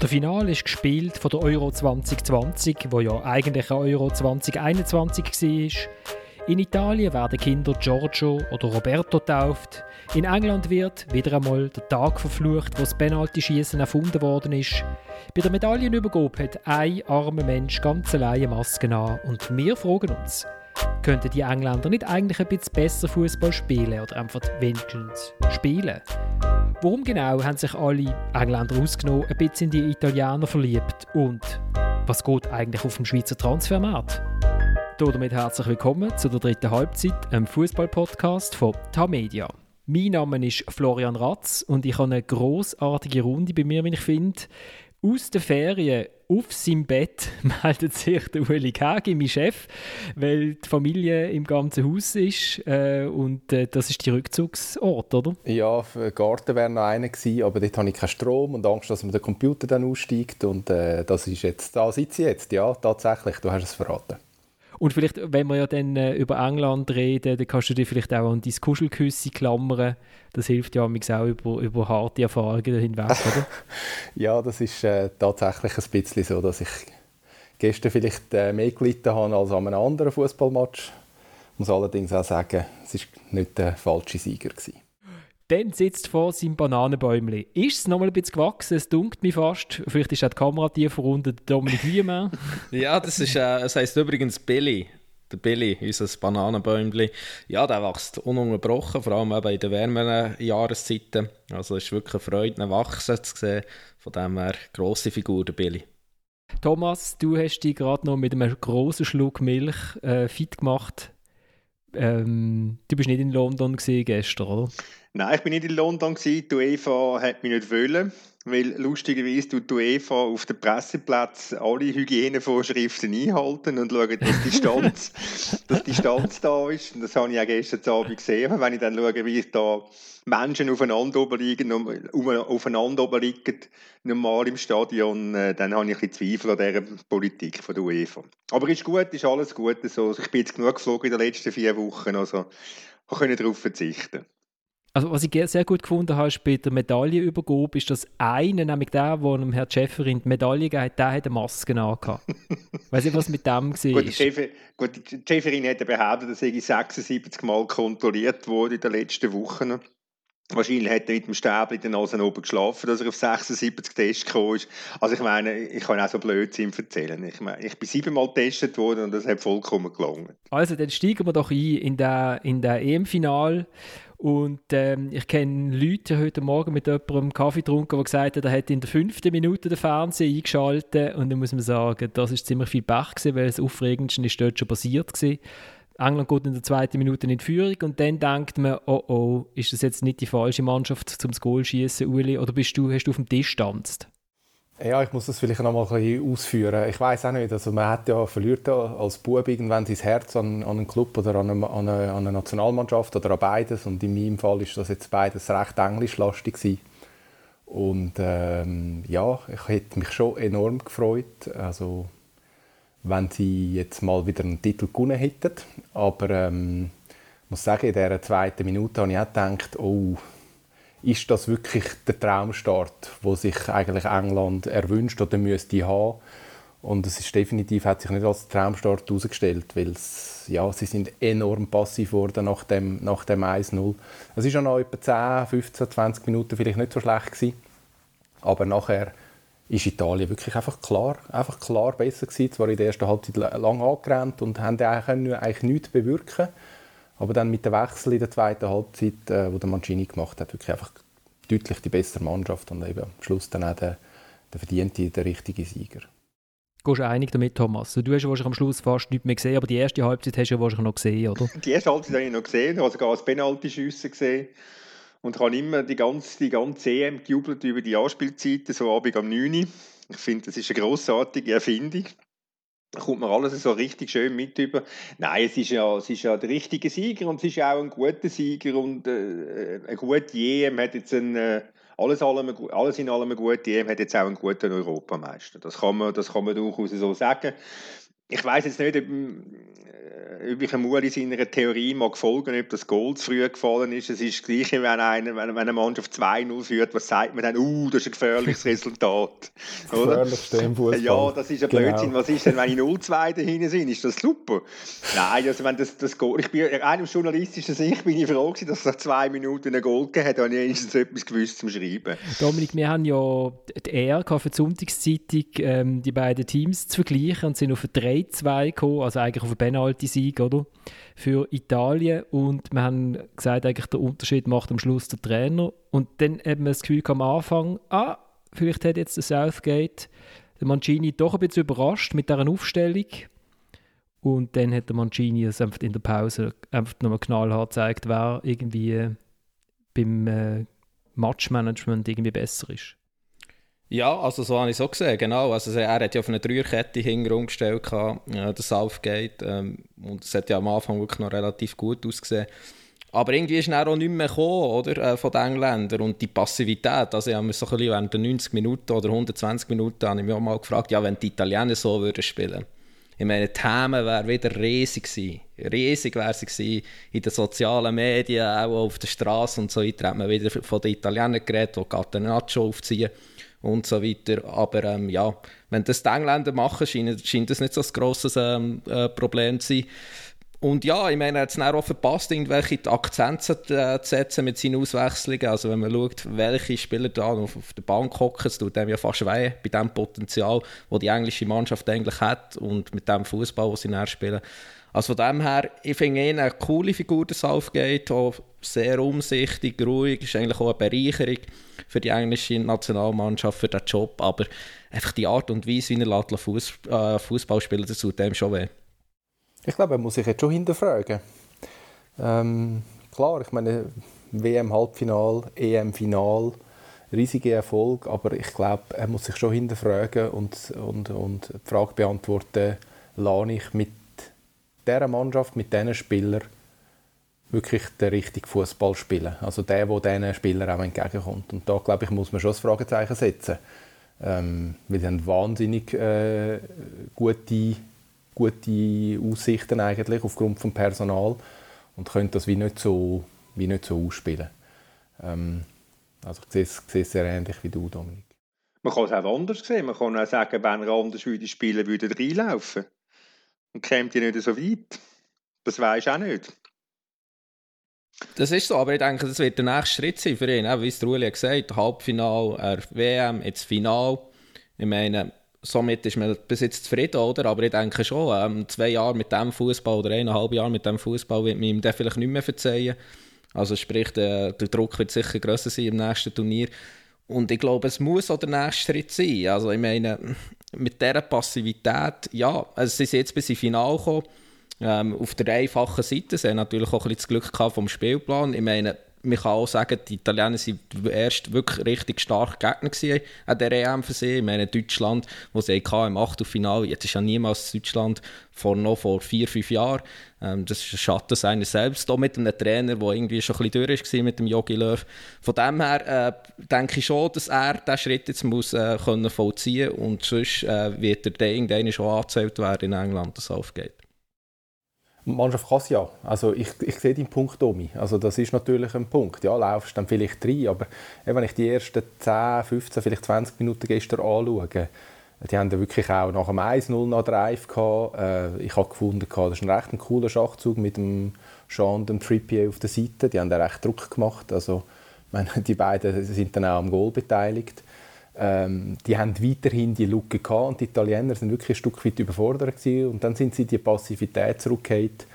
Der Finale ist gespielt von der Euro 2020, wo ja eigentlich eine Euro 2021 war. In Italien werden Kinder Giorgio oder Roberto tauft. In England wird wieder einmal der Tag verflucht, wo das Penalty-Schießen erfunden worden ist. Bei der Medaillenübergabe hat ein armer Mensch ganz alleine Masken an. Und wir fragen uns, könnten die Engländer nicht eigentlich ein bisschen besser Fußball spielen oder einfach wenigstens spielen? Warum genau haben sich alle Engländer ausgenommen ein bisschen in die Italiener verliebt? Und was geht eigentlich auf dem Schweizer Transfermarkt? Damit herzlich willkommen zu der dritten Halbzeit, einem Fußball-Podcast von Tamedia. Mein Name ist Florian Ratz und ich habe eine großartige Runde bei mir, wie ich finde. Aus den Ferien auf seinem Bett meldet sich der Ueli Kagi, mein Chef, weil die Familie im ganzen Haus ist äh, und äh, das ist der Rückzugsort, oder? Ja, der Garten wäre noch einer gewesen, aber dort habe ich keinen Strom und Angst, dass mir der Computer dann aussteigt und äh, das ist jetzt, da sitze ich jetzt, ja, tatsächlich, du hast es verraten. Und vielleicht, wenn wir ja dann äh, über England reden, dann kannst du dir vielleicht auch an dein Kuschelküsse klammern. Das hilft ja auch über, über harte Erfahrungen hinweg, oder? ja, das ist äh, tatsächlich ein bisschen so, dass ich gestern vielleicht äh, mehr gelitten habe als an einem anderen Fußballmatch. Ich muss allerdings auch sagen, es war nicht der falsche Sieger. Gewesen. Dann sitzt vor seinem Bananenbäumchen. Ist es noch mal ein bisschen gewachsen? Es dunkelt mich fast. Vielleicht ist auch die Kamera tiefer unter Dominik Wiemann. ja, das, ist, äh, das heisst übrigens Billy. Der Billy, unser Bananenbäumchen. Ja, der wächst ununterbrochen, vor allem eben in den wärmeren Jahreszeiten. Also es ist wirklich eine Freude, ihn wachsen zu sehen. Von dem her, grosse Figur, der Billy. Thomas, du hast dich gerade noch mit einem grossen Schluck Milch äh, fit gemacht. Ähm, du bist nicht in London gestern, oder? Nein, ich bin nicht in London. Die UEFA hat mich nicht wollen, weil lustigerweise tut die UEFA auf dem Presseplatz alle Hygienevorschriften einhalten und schauen, dass die Distanz, dass die Distanz da ist. Und das habe ich auch gestern Abend gesehen. Wenn ich dann schaue, wie da Menschen aufeinander liegen, aufeinander liegen, normal im Stadion, äh, dann habe ich ein bisschen Zweifel an dieser Politik von der UEFA. Aber ist gut, ist alles gut. So. Ich bin jetzt genug geflogen in den letzten vier Wochen, also ich kann darauf verzichten. Also was ich sehr gut gefunden habe, ist bei der Medaillenübergabe, ist das eine, nämlich der, der dem Herrn Schäferin die Medaille gegeben hat, der hat eine Maske angehabt. Weiß nicht, was mit dem war. Gut, Schäfer, gut, die Schäferin hat behauptet, dass er 76 Mal kontrolliert wurde in den letzten Wochen. Wahrscheinlich hat er mit dem Stäbchen in der Nase oben geschlafen, dass er auf 76 Tests gekommen ist. Also ich meine, ich kann auch so Blödsinn erzählen. Ich meine, ich bin siebenmal getestet worden und das hat vollkommen gelungen. Also dann steigen wir doch ein in der, in der EM-Final und ähm, ich kenne Leute heute Morgen mit jemandem Kaffee getrunken, der gesagt hat, er hat in der fünften Minute den Fernseher eingeschaltet. Und dann muss man sagen, das ist ziemlich viel Pech gewesen, weil das Aufregendste ist dort schon passiert gewesen. England geht in der zweiten Minute in die Führung und dann denkt man, oh oh, ist das jetzt nicht die falsche Mannschaft zum Goal schießen, Uli, oder bist du, hast du auf dem Tisch getanzt? Ja, ich muss das vielleicht noch mal ein bisschen ausführen. Ich weiß auch nicht, also man hat ja verliert ja als Bub irgendwann sein Herz an, an einen Club oder an eine, an, eine, an eine, Nationalmannschaft oder an beides und in meinem Fall ist das jetzt beides recht englischlastig gewesen. Und ähm, ja, ich hätte mich schon enorm gefreut, also wenn sie jetzt mal wieder einen Titel gewonnen hätten. Aber ähm, ich muss sagen, in dieser zweiten Minute habe ich auch gedacht, oh, ist das wirklich der Traumstart, wo sich eigentlich England erwünscht oder müsste haben. Und es ist definitiv hat sich nicht als Traumstart herausgestellt, weil ja, sie sind enorm passiv geworden nach dem, nach dem 1-0. Es war ja noch etwa 10, 15, 20 Minuten vielleicht nicht so schlecht gewesen. Aber nachher ist Italien wirklich einfach klar, einfach klar besser gewesen. Zwar in der ersten Halbzeit lang angerannt und haben eigentlich, eigentlich nichts bewirken aber dann mit dem Wechsel in der zweiten Halbzeit, äh, wo der Mancini gemacht hat, wirklich einfach deutlich die bessere Mannschaft und eben am Schluss dann auch der, der verdiente, der richtige Sieger. Gehst du einig damit, Thomas? Du hast wahrscheinlich am Schluss fast nichts mehr gesehen, aber die erste Halbzeit hast du ja wahrscheinlich noch gesehen, oder? Die erste Halbzeit habe ich noch gesehen, also sogar das Penalty-Schüsse gesehen und habe immer die ganze, die ganze EM gejubelt über die Anspielzeiten, so Abend am 9 Ich finde, das ist eine grossartige Erfindung. Kommt man alles so richtig schön mit über. Nein, es ist ja, es ist ja der richtige Sieger und es ist auch ein guter Sieger und äh, ein guter EM hat jetzt ein, äh, alles, allem, alles in allem ein guter EM hat jetzt auch einen guten Europameister. Das kann man, das kann man durchaus so sagen. Ich weiß jetzt nicht, ob, äh, ob ich Muli seiner Theorie mag folgen, ob das Goal zu früh gefallen ist. Es ist das Gleiche, wenn, eine, wenn eine Mannschaft 2-0 führt, was sagt man dann, uh, das ist ein gefährliches Resultat. Oder? Ja, das ist ein genau. Blödsinn. Was ist denn, wenn ich 0-2 dahinter sind? Ist das super? Nein, also wenn das, das Goal, ich bin, rein aus journalistischer Sicht bin ich froh gewesen, dass es nach zwei Minuten ein Goal gegeben hat, habe ich wenigstens etwas gewusst zum Schreiben. Dominik, wir haben ja die Ehre für die Sonntagszeitung, ähm, die beiden Teams zu vergleichen und sind auf eine 3-2 gekommen, also eigentlich auf einen Penalty-Sieg? Für Italien. Und wir haben gesagt, eigentlich der Unterschied macht am Schluss der Trainer. Und dann haben wir das Gefühl am Anfang, ah, vielleicht hat jetzt der Southgate der Mancini doch ein bisschen überrascht mit dieser Aufstellung. Und dann hat der Mancini es einfach in der Pause einfach nochmal knallhart gezeigt, wer irgendwie beim äh, Matchmanagement irgendwie besser ist. Ja, also so habe ich es auch gesehen, genau. Also er hat ja auf eine Dreierkette hinten umgestellt, äh, der Southgate. Ähm, und es hat ja am Anfang wirklich noch relativ gut ausgesehen. Aber irgendwie ist er auch nicht mehr gekommen, oder, äh, von den Engländern. Und die Passivität, also ich habe mich so ein während der 90 Minuten oder 120 Minuten habe ich mich auch mal gefragt, ja, wenn die Italiener so würden spielen ich meine, die Themen wären wieder riesig gewesen. Riesig wäre sie gewesen. In den sozialen Medien, auch auf der Straße und so weiter, hat man wieder von den Italienern geredet, die Catenaccio aufziehen und so weiter. Aber ähm, ja, wenn das die Engländer machen, scheint, scheint das nicht so ein grosses ähm, äh, Problem zu sein. Und ja, ich meine, er hat es auch verpasst, irgendwelche Akzente äh, zu setzen mit seinen Auswechslungen. Also wenn man schaut, welche Spieler da auf, auf der Bank hocken, es tut dem ja fast weh bei dem Potenzial, das die englische Mannschaft eigentlich hat und mit dem Fußball, den sie näher spielen. Also von dem her, ich finde ihn eine coole Figur, der Southgate, auch sehr umsichtig, ruhig, ist eigentlich auch eine Bereicherung für die englische Nationalmannschaft, für den Job, aber einfach die Art und Weise, wie er Fuß, äh, Fußball spielt, das tut dem schon weh. Ich glaube, er muss sich jetzt schon hinterfragen. Ähm, klar, ich meine, WM-Halbfinal, EM-Final, riesiger Erfolg, aber ich glaube, er muss sich schon hinterfragen und, und, und die Frage beantworten, lerne ich mit dieser Mannschaft, mit diesen Spielern wirklich den richtigen Fußball spielen. Also der, der diesen Spielern auch entgegenkommt. Und da, glaube ich, muss man schon das Fragezeichen setzen. Ähm, weil sie haben wahnsinnig äh, gute, gute Aussichten eigentlich aufgrund des Personal und können das wie nicht so, wie nicht so ausspielen. Ähm, also ich sehe, es, sehe es sehr ähnlich wie du, Dominik. Man kann es auch anders sehen. Man kann auch sagen, wenn er anders würde spielen würde, er reinlaufen. Und käme die nicht so weit. Das weiß auch nicht. Das ist so, aber ich denke, das wird der nächste Schritt sein für ihn. Wie es Uli gesagt hat, Halbfinal, er WM, jetzt Final. Ich meine, somit ist man bis jetzt zufrieden, oder? Aber ich denke schon, ähm, zwei Jahre mit dem Fußball oder eineinhalb Jahre mit dem Fußball wird man ihm den vielleicht nicht mehr verzeihen. Also sprich, der, der Druck wird sicher grösser sein im nächsten Turnier. Und ich glaube, es muss auch der nächste Schritt sein. Also ich meine, mit dieser Passivität, ja, also sie sind jetzt bis ins Finale gekommen ähm, auf der einfachen Seite. Sie haben natürlich auch ein bisschen das Glück gehabt vom Spielplan. Ich meine, man kann auch sagen, die Italiener waren erst wirklich richtig starke Gegner an der EM für sie. Ich meine, Deutschland, wo sie im Achtelfinale, jetzt ist ja niemals Deutschland vor noch vor vier, fünf Jahren. Ähm, das ist ein Schatten seiner selbst, auch mit einem Trainer, der irgendwie schon ein bisschen durch war mit dem Jogi Löw. Von dem her äh, denke ich schon, dass er diesen Schritt jetzt muss, äh, können vollziehen und sonst äh, wird er irgendwann schon angezählt werden in England, dass es aufgeht. Mannschaft kann es ja. Also ich, ich sehe den Punkt, Domi. Also das ist natürlich ein Punkt. Ja, laufst dann vielleicht rein, aber wenn ich die ersten 10, 15, vielleicht 20 Minuten gestern anschaue, die haben wirklich auch nach dem 1-0 noch Drive gehabt. Äh, ich habe gefunden, das ist ein recht cooler Schachzug mit dem Sean dem Trippier auf der Seite. Die haben da recht Druck gemacht. Also, meine, die beiden sind dann auch am Goal beteiligt. Ähm, die haben weiterhin die Lücke gehabt und die Italiener sind wirklich ein Stück weit überfordert gewesen. und dann sind sie die Passivität zurückgekehrt,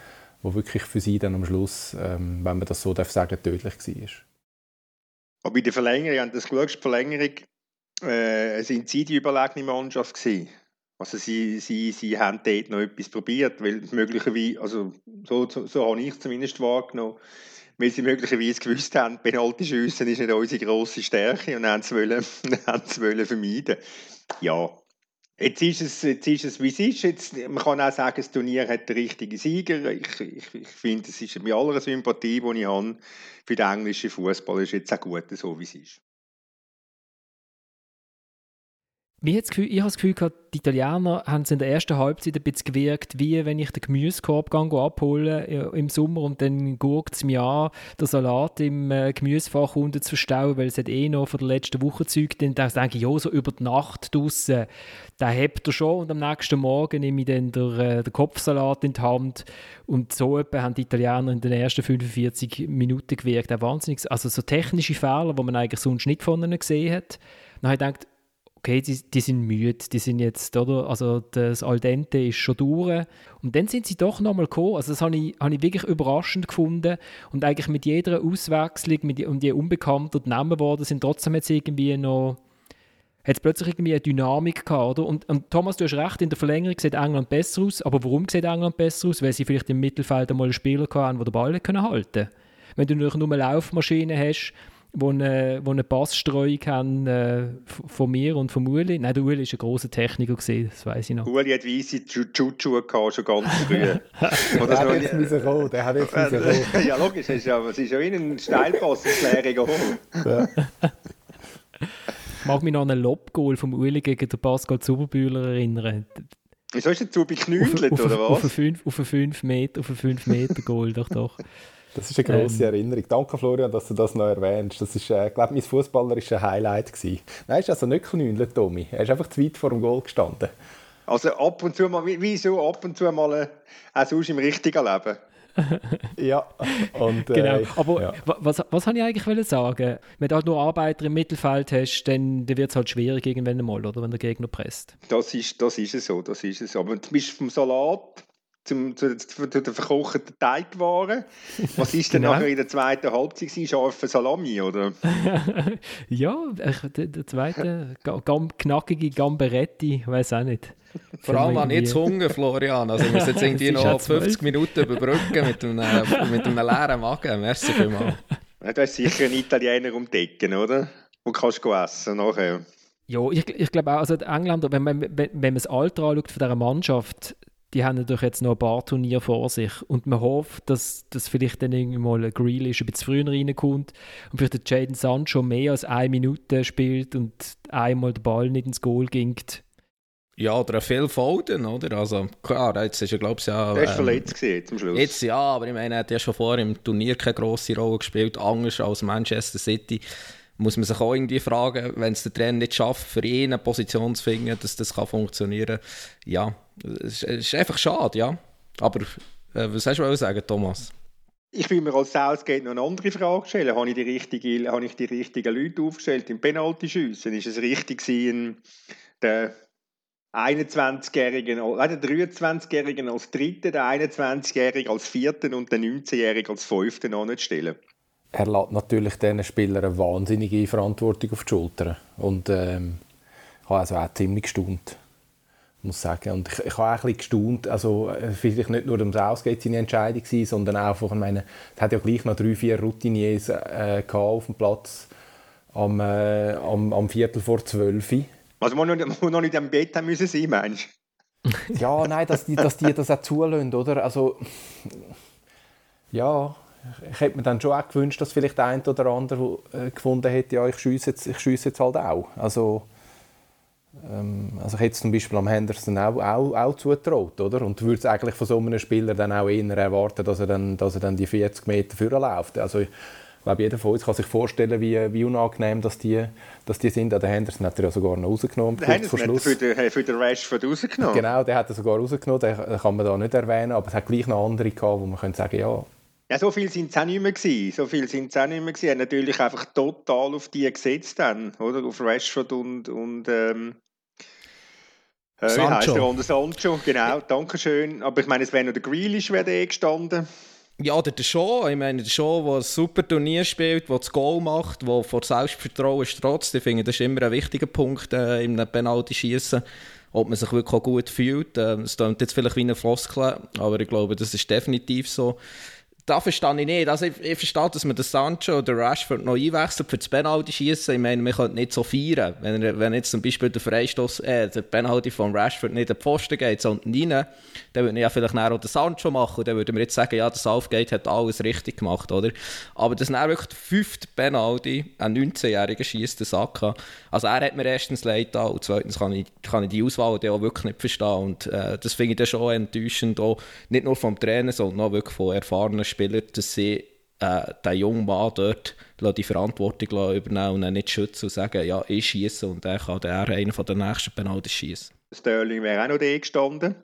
wo wirklich für sie dann am Schluss, ähm, wenn man das so darf sagen, tödlich war. Aber bei der Verlängerung, haben das geschaut, die Verlängerung, äh, sind sie die überlegene Mannschaft gewesen. Also sie, sie, sie haben dort noch etwas probiert, weil möglicherweise, also so, so, so habe ich zumindest wahrgenommen, weil sie möglicherweise gewusst haben, Penalty-Schüssen ist nicht unsere grosse Stärke und haben es, wollen, haben es wollen vermeiden. Ja, Jetzt ist, es, jetzt ist es, wie es ist. Jetzt, man kann auch sagen, das Turnier hat den richtigen Sieger. Ich, ich, ich finde, es ist mit aller Sympathie, die ich habe für den englischen Fußball, ist jetzt auch gut, so wie es ist. Ich habe das Gefühl gehabt, die Italiener haben es in der ersten Halbzeit ein bisschen gewirkt, wie wenn ich den Gemüsekorb abhole äh, im Sommer und dann guckt es mir an, der Salat im äh, Gemüsefach unten zu verstauen, weil es hat eh noch von der letzten Woche Zeug, dann denke ich, ja, so über die Nacht draussen, da hebt er schon und am nächsten Morgen nehme ich dann den, äh, den Kopfsalat in die Hand. Und so etwa haben die Italiener in den ersten 45 Minuten gewirkt, auch wahnsinnig, also so technische Fehler, die man eigentlich sonst nicht von ihnen gesehen hat. Dann habe ich gedacht, okay, die, die sind müde, die sind jetzt, oder? Also das Al dente ist schon durch. Und dann sind sie doch nochmal gekommen. Also das habe ich, habe ich wirklich überraschend gefunden. Und eigentlich mit jeder Auswechslung mit, unbekannter die Namen worden sind, trotzdem jetzt irgendwie noch hat es plötzlich irgendwie eine Dynamik gehabt, oder? Und, und, Thomas, du hast recht, in der Verlängerung sieht England besser aus. Aber warum sieht England besser aus? Weil sie vielleicht im Mittelfeld einmal einen Spieler hatten, der den Ball halten können. Wenn du nur eine Laufmaschine hast, wo eine, wo eine Passstreuung haben äh, von mir und von Uli. Nein, der Uli war ein grosser Techniker, gewesen, das weiß ich noch. Uli hat weisse Chuchu gehabt, schon ganz früh. der hat jetzt müssen kommen, der hat jetzt müssen kommen. ja, logisch, es ist ja, es ist ja wie ein Steilpass-Erklärung ja. Ich mag mich noch an einen Lobgoal vom Uli gegen den Pascal Zuberbühler erinnern. Wieso ist der Zubi geknündelt, oder was? Auf einen 5 auf 5 Meter, Meter Goal, doch, doch. Das ist eine grosse ähm, Erinnerung. Danke, Florian, dass du das noch erwähnst. Das ist, äh, glaube mein fußballerisches Highlight gewesen. Nein, ist also nicht knündelt, Tommy. Er ist einfach zu weit vor dem Goal gestanden. Also ab und zu mal, wie so ab und zu mal äh, auch sonst im richtigen Leben. ja, und, äh, genau. Aber ja. was, was habe ich eigentlich sagen? Wenn du halt nur Arbeiter im Mittelfeld hast, dann, dann wird es halt schwierig irgendwann mal, oder wenn der Gegner presst. Das ist, das ist es so, das ist es so. Aber du bist vom Salat zum, zu, zu, zu den verkochten Teigwaren. Was ist denn genau. nachher in der zweiten Halbzeit? Scharfe Salami, oder? ja, der, der zweite, gam, knackige Gamberetti, weiß auch nicht. Vor allem habe ich jetzt Hunger, Florian. Also ich muss jetzt irgendwie noch 50 Minuten überbrücken mit einem, mit einem leeren Magen. Merci vielmals. du hast sicher einen Italiener um die Ecke, oder? Wo kannst du essen nachher. Ja, ich, ich glaube auch, also die Engländer, wenn man, wenn, wenn man das Alter anschaut von dieser Mannschaft, die haben natürlich jetzt noch ein paar Turniere vor sich und man hofft, dass, dass vielleicht dann irgendwie mal ein Grealish ein bisschen früher reinkommt und vielleicht der Jaden Sancho mehr als eine Minute spielt und einmal der Ball nicht ins Goal ging. Ja, oder viel Foden, oder? Also klar, jetzt ist er glaube ich ja... Der ist ähm, verletzt gewesen, zum Schluss. Jetzt ja, aber ich meine, er hat ja schon vorher im Turnier keine grosse Rolle gespielt, anders als Manchester City muss man sich auch irgendwie fragen, wenn es der Trainer nicht schafft, für ihn eine Position zu finden, dass das kann funktionieren kann. Ja, es ist einfach schade, ja. Aber äh, was hast du sagen, Thomas? Ich will mir als Southgate noch eine andere Frage stellen. Habe ich die, richtige, habe ich die richtigen Leute aufgestellt im Penalty-Schiessen? Ist es richtig gewesen, den 21-Jährigen, äh, den 23-Jährigen als Dritten, den 21-Jährigen als Vierten und den 19-Jährigen als Fünften anzustellen? Er lädt natürlich diesen Spielern eine wahnsinnige Verantwortung auf die Schultern. Und ähm, ich habe also auch ziemlich gestaunt, muss sagen. Und ich, ich habe auch ein bisschen gestaunt, also äh, vielleicht nicht nur um das Ausgeht seine Entscheidung gewesen, sondern auch, ich meine, es hat ja gleich noch drei, vier Routiniers äh, auf dem Platz am, äh, am, am Viertel vor zwölf. Also man noch, noch nicht am Bett haben müssen sein, meinst Ja, nein, dass die, dass die das auch zulassen, oder? Also, ja, ich hätte mir dann schon auch gewünscht, dass vielleicht der eine oder andere äh, gefunden hätte, ja, ich schiesse jetzt, ich jetzt halt auch. Also, ähm, also ich hätte es zum Beispiel am Henderson auch, auch, auch zutraut, oder? Und würde es eigentlich von so einem Spieler dann auch eher erwarten, dass er dann, dass er dann die 40 Meter vorher läuft. Also ich glaube, jeder von uns kann sich vorstellen, wie, wie unangenehm dass die, dass die sind. Der Henderson hat er ja sogar noch rausgenommen. Der Henderson hat für den, für den Rashford rausgenommen? Genau, der hat er sogar rausgenommen, den kann man da nicht erwähnen, aber es hat gleich noch andere gehabt, wo man könnte sagen, ja, ja, so viel sind es auch nicht mehr gewesen. So viel sind es auch nicht mehr gewesen. Natürlich einfach total auf die gesetzt dann, oder? Auf Rashford und, und ähm, äh, Sancho. Wie heißt der? Und Sancho, genau. Dankeschön. Aber ich meine, es wäre noch der Grealish wäre eh gestanden. Ja, der Shaw, ich meine, der Shaw, der ein super Turnier spielt, der das Goal macht, der vor Selbstvertrauen strotzt, ich finde, das ist immer ein wichtiger Punkt äh, im Penalty-Schießen, ob man sich wirklich gut fühlt. Äh, es klingt jetzt vielleicht wie eine Floskel, aber ich glaube, das ist definitiv so da verstehe ich nicht. Also ich, ich verstehe, dass man den Sancho oder Rashford noch einwechselt für das Penalty schießen. Ich meine, man könnte nicht so feiern. Wenn, er, wenn jetzt zum Beispiel der Freistoß, äh, der Penalty von Rashford nicht in den Pfosten geht, sondern rein, dann würde ja vielleicht auch den Sancho machen. Dann würde man jetzt sagen, ja, der Southgate hat alles richtig gemacht, oder? Aber das ist wirklich der fünfte Penalty, ein 19-Jähriger schießt den Saka. Also er hat mir erstens leid da und zweitens kann ich, kann ich die Auswahl auch wirklich nicht verstehen. Und äh, das finde ich dann schon enttäuschend, auch nicht nur vom Trainer, sondern auch wirklich von erfahrenen Spieler, dass sie äh, den jungen Mann dort die Verantwortung übernehmen und ihn nicht schützen und sagen, ja, ich schieße und er kann dann einer von den nächsten Penalty schießen. Sterling wäre auch noch da gestanden.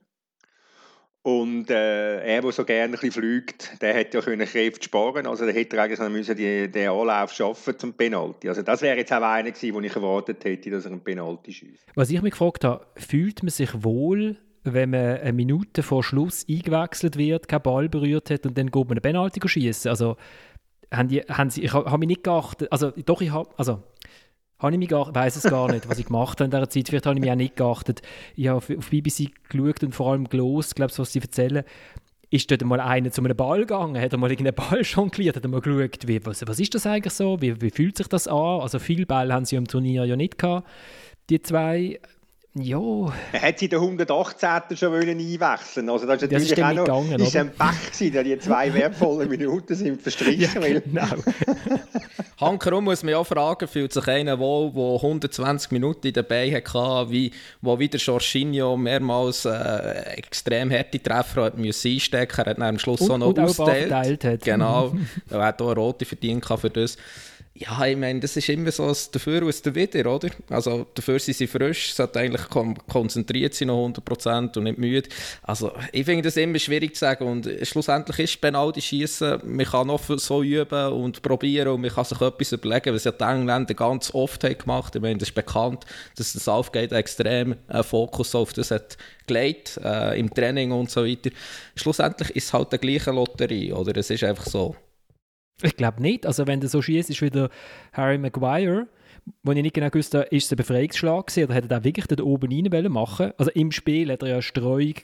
Und äh, er, der so gerne ein bisschen fliegt, der hätte ja können Kräfte sparen Also der hätte eigentlich müssen die, den Anlauf schaffen zum Penalty. Also das wäre jetzt auch einer gewesen, wo ich erwartet hätte, dass er einen Penalty schießt. Was ich mich gefragt habe, fühlt man sich wohl wenn man eine Minute vor Schluss eingewechselt wird, keinen Ball berührt hat und dann geht man eine Penalty schießen. Also haben die, haben sie, ich habe mich nicht geachtet, also doch, ich habe, also habe ich mich weiß es gar nicht, was ich gemacht habe in dieser Zeit. Vielleicht habe ich mich auch nicht geachtet. Ich habe auf, auf BBC geschaut und vor allem gelost, glaube was sie erzählen. Ist dort mal einer zu einem Ball gegangen? Hat er mal irgendeinen Ball jongliert? Hat er mal geschaut, wie, was, was ist das eigentlich so? Wie, wie fühlt sich das an? Also viele Bälle haben sie im Turnier ja nicht gehabt, die zwei. Ja. Er hat sie in der 118. schon einwechseln Also das ist natürlich das ist auch noch gegangen, ist ein Pech gewesen, dass die zwei wertvollen Minuten sind verstrichen. ja, genau. Hankerum muss man ja fragen, fühlt sich einer wohl, der 120 Minuten dabei hatte, wie, wo wieder Jorginho mehrmals äh, extrem harte Treffer hat müssen einstecken musste. Er hat am Schluss und, so noch ausgeteilt. Genau, er hat auch eine rote verdient für das. Ja, ich meine, das ist immer so das Dafür und das Wider, oder? Also dafür sind sie frisch, sollte eigentlich konzentriert sein, noch 100% und nicht müde. Also ich finde das immer schwierig zu sagen und schlussendlich ist Penalty schießen, man kann noch so üben und probieren und man kann sich etwas überlegen, was ja die Engländer ganz oft haben gemacht. Ich meine, das ist bekannt, dass das Aufgeht extrem äh, Fokus auf das hat gelegt, äh, im Training und so weiter. Schlussendlich ist es halt die gleiche Lotterie, oder? Es ist einfach so. Ich glaube nicht. Also wenn du so schießt, ist wieder Harry Maguire, wo ich nicht genau wusste, ist es ein Befreiungsschlag gewesen, oder hätte er wirklich dort oben rein machen Also im Spiel hat er ja Streuung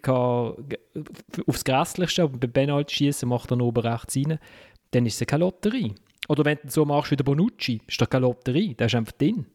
aufs Grässlichste, aber beim Penalty schießen macht er oben rechts rein. Dann ist es keine Lotterie. Oder wenn du so machst wie der Bonucci, ist das keine Lotterie, der ist einfach drin.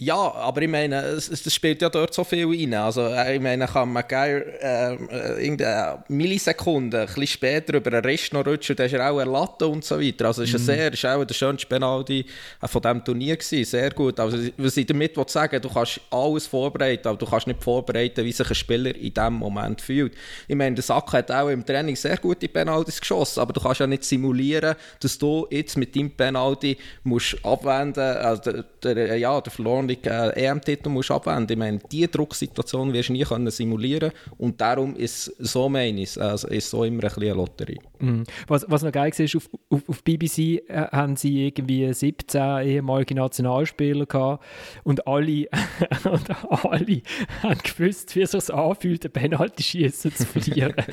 Ja, aber ich meine, es, es, spielt ja dort so viel rein. Also, äh, ich meine, kann man geil ähm, äh, irgendeine Millisekunde, ein bisschen später über den Rest noch rutschen, dann ist er auch erlatten und so weiter. Also, es ist, mm. sehr, ist auch der schönste Penalty äh, von diesem Turnier gewesen. Sehr gut. Also, was ich damit sagen du kannst alles vorbereiten, aber du kannst nicht vorbereiten, wie sich ein Spieler in diesem Moment fühlt. Ich meine, der Sack hat auch im Training sehr gute Penaltys geschossen, aber du kannst ja nicht simulieren, dass du jetzt mit deinem Penalty musst abwenden, also der, der, ja, der verloren Augenblick äh, EM-Titel musst abwenden. Ich meine, diese Drucksituation wirst du nie können simulieren und darum ist so meine ich, also ist so immer ein bisschen eine Lotterie. Mhm. Was, was noch geil ist, auf, auf, auf BBC äh, haben sie irgendwie 17 ehemalige Nationalspieler gehabt und alle, und alle haben gewusst, wie es sich anfühlt, ein Penalty-Schießen zu verlieren.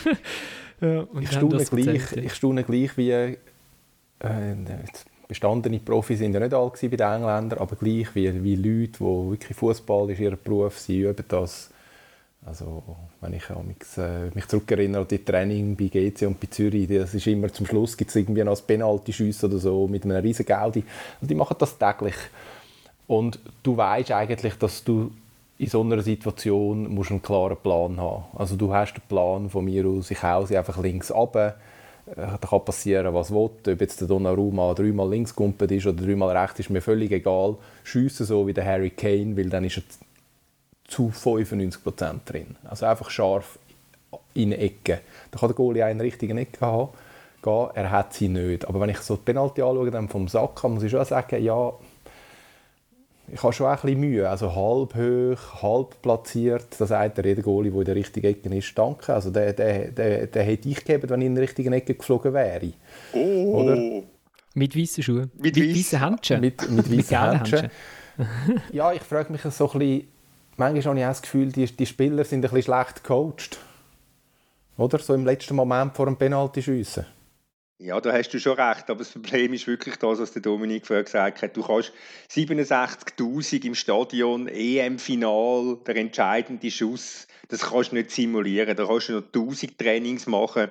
ja, ich, staune gleich, ich staune gleich wie äh, bestandene Profis sind ja nicht alle bei den Engländern, aber gleich wie, wie Leute, die wirklich Fußball ist ihr Beruf, sie üben das. Also, wenn ich mich, äh, mich zurückerinnere an die Training bei GC und bei Zürich, das ist immer zum Schluss gibt es irgendwie noch ein penalty oder so mit einem riesen Geldi. Und die machen das täglich. Und du weißt eigentlich, dass du in so einer Situation musst einen klaren Plan haben. Also du hast einen Plan von mir aus, ich hau sie einfach links runter kann passieren, was will. Ob jetzt der Donnarumma dreimal links gumpet ist oder dreimal rechts, ist mir völlig egal. Schiessen so wie der Harry Kane, weil dann ist er zu 95% drin. Also einfach scharf in Ecke. Da kann der Goalie einen richtigen Ecke haben. Er hat sie nicht. Aber wenn ich so die Penalty anschaue, dann vom Sack, muss ich schon sagen, ja, ich habe schon ein bisschen Mühe. Also halb hoch, halb platziert. Das sagt der Goalie, der in der richtigen Ecke ist, danke. Also der, der, der, der hätte ich gegeben, wenn ich in der richtigen Ecke geflogen wäre. Oh. Oder? Mit weißen Schuhen? Mit, mit weißen Händchen? Mit, mit weißen Händchen. ja, ich frage mich so ein bisschen, manchmal habe ich auch das Gefühl, die, die Spieler sind ein bisschen schlecht gecoacht. Oder? So im letzten Moment vor dem Penalty schiessen. Ja, da hast du schon recht, aber das Problem ist wirklich das, was der Dominik vorher gesagt hat. Du kannst 67'000 im Stadion, EM-Final, der entscheidende Schuss, das kannst du nicht simulieren. Da kannst du noch 1000 Trainings machen.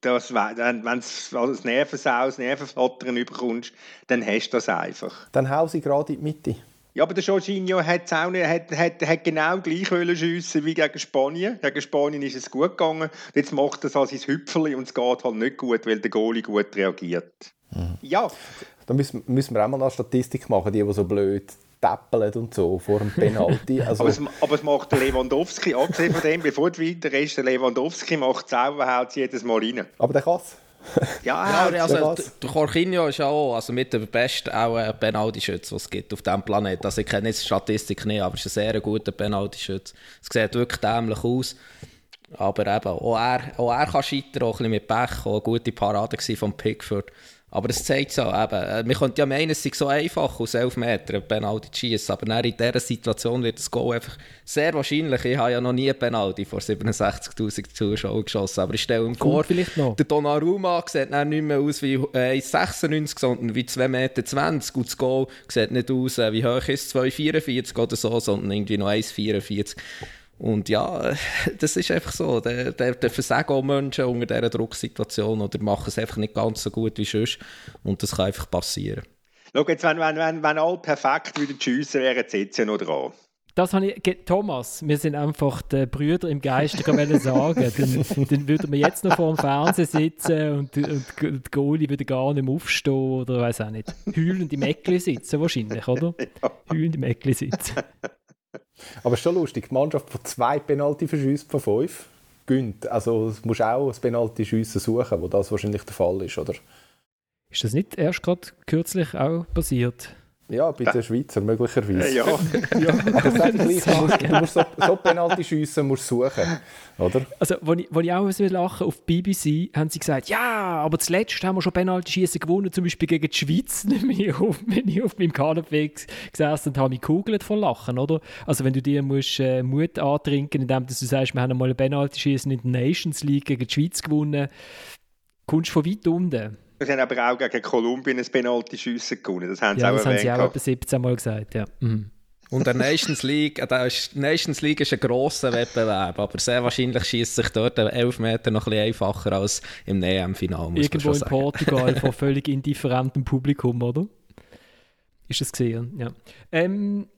das, wenn du das Nervensaus, Nervenflattern überkommst, dann hast du das einfach. Dann hau sie gerade in die Mitte. Ja, aber der Jorginho hat, auch nicht, hat, hat, hat genau gleich schiessen wie gegen Spanien. Gegen Spanien ist es gut gegangen. Jetzt macht er so sein Hüpferli und es geht halt nicht gut, weil der Goalie gut reagiert. Mhm. Ja. Da müssen, müssen wir auch mal eine Statistik machen, die, die so blöd täppeln und so vor dem Penalty. Also aber, es, aber es macht der Lewandowski, abgesehen von dem, bevor du weiter ist, der Lewandowski macht es auch, haut jedes Mal rein. Aber der kann ja, ja also, der Jorginho ist ja auch also mit dem besten auch ein Penalty-Schütze, was es gibt auf diesem Planeten. Also ich kenne jetzt die Statistik nicht, aber es ist ein sehr guter Penalty-Schütze. Es sieht wirklich dämlich aus. Aber eben, auch er, auch er kann scheitern, auch ein bisschen mit Pech, auch eine gute Parade von Pickford. Aber es zeigt so, eben, äh, man könnte ja meinen, es sei so einfach aus 11 Metern Penalty zu schießen, aber in dieser Situation wird das Goal einfach sehr wahrscheinlich, ich habe ja noch nie ein Penalty vor 67'000 Zuschauern geschossen, aber ich stelle mir vor, der Donnarumma sieht dann nicht mehr aus wie 1,96, äh, sondern wie 2,20 Meter und das Goal sieht nicht aus, äh, wie hoch ist es, 2,44 oder so, sondern irgendwie noch 1,44. Und ja, das ist einfach so. Der, der, der versagen auch Menschen unter dieser Drucksituation oder machen es einfach nicht ganz so gut wie sonst. Und das kann einfach passieren. Schau, jetzt, wenn, wenn, wenn, wenn alle perfekt wieder schiessen, wären sie jetzt ja noch dran. Das habe ich, Thomas, wir sind einfach die Brüder im Geiste, kann man sagen. dann, dann würden wir jetzt noch vor dem Fernsehen sitzen und, und die Goalie würde gar nicht mehr aufstehen oder weiß auch nicht. Heulend im Eckli sitzen wahrscheinlich, oder? Ja. Heulend im Eckli sitzen. Aber schon lustig, die Mannschaft von zwei Penalty verschießt von fünf gönnt. Also es muss auch ein Penalty schiessen suchen, wo das wahrscheinlich der Fall ist, oder? Ist das nicht erst gerade kürzlich auch passiert? Ja, bei den Schweizer möglicherweise. Ja. ja. Aber sag gleich, du musst, du musst so, so Penalty schiessen musst suchen, oder? Also, als ich, ich auch so lachen auf BBC, haben sie gesagt, ja, aber zuletzt haben wir schon Penalty schießen gewonnen, zum Beispiel gegen die Schweiz. Dann bin ich auf, bin ich auf meinem Kanapee gesessen und habe mich gekugelt vor Lachen, oder? Also, wenn du dir musst, äh, Mut antrinken, indem du sagst, wir haben einmal ein Penalty schießen in der Nations League gegen die Schweiz gewonnen, kommst du von weit unten. Sie haben aber auch gegen Kolumbien ein Penalty-Schiessen gewonnen. Das haben sie ja, auch das haben sie auch etwa 17 Mal gesagt, ja. Mhm. Und der Nations League, äh, ist, Nations League ist ein grosser Wettbewerb, aber sehr wahrscheinlich schießt sich dort 11 Meter noch ein bisschen einfacher als im EM-Final. Irgendwo in Portugal vor völlig indifferentem Publikum, oder? Ist das gesehen, ja. Ähm,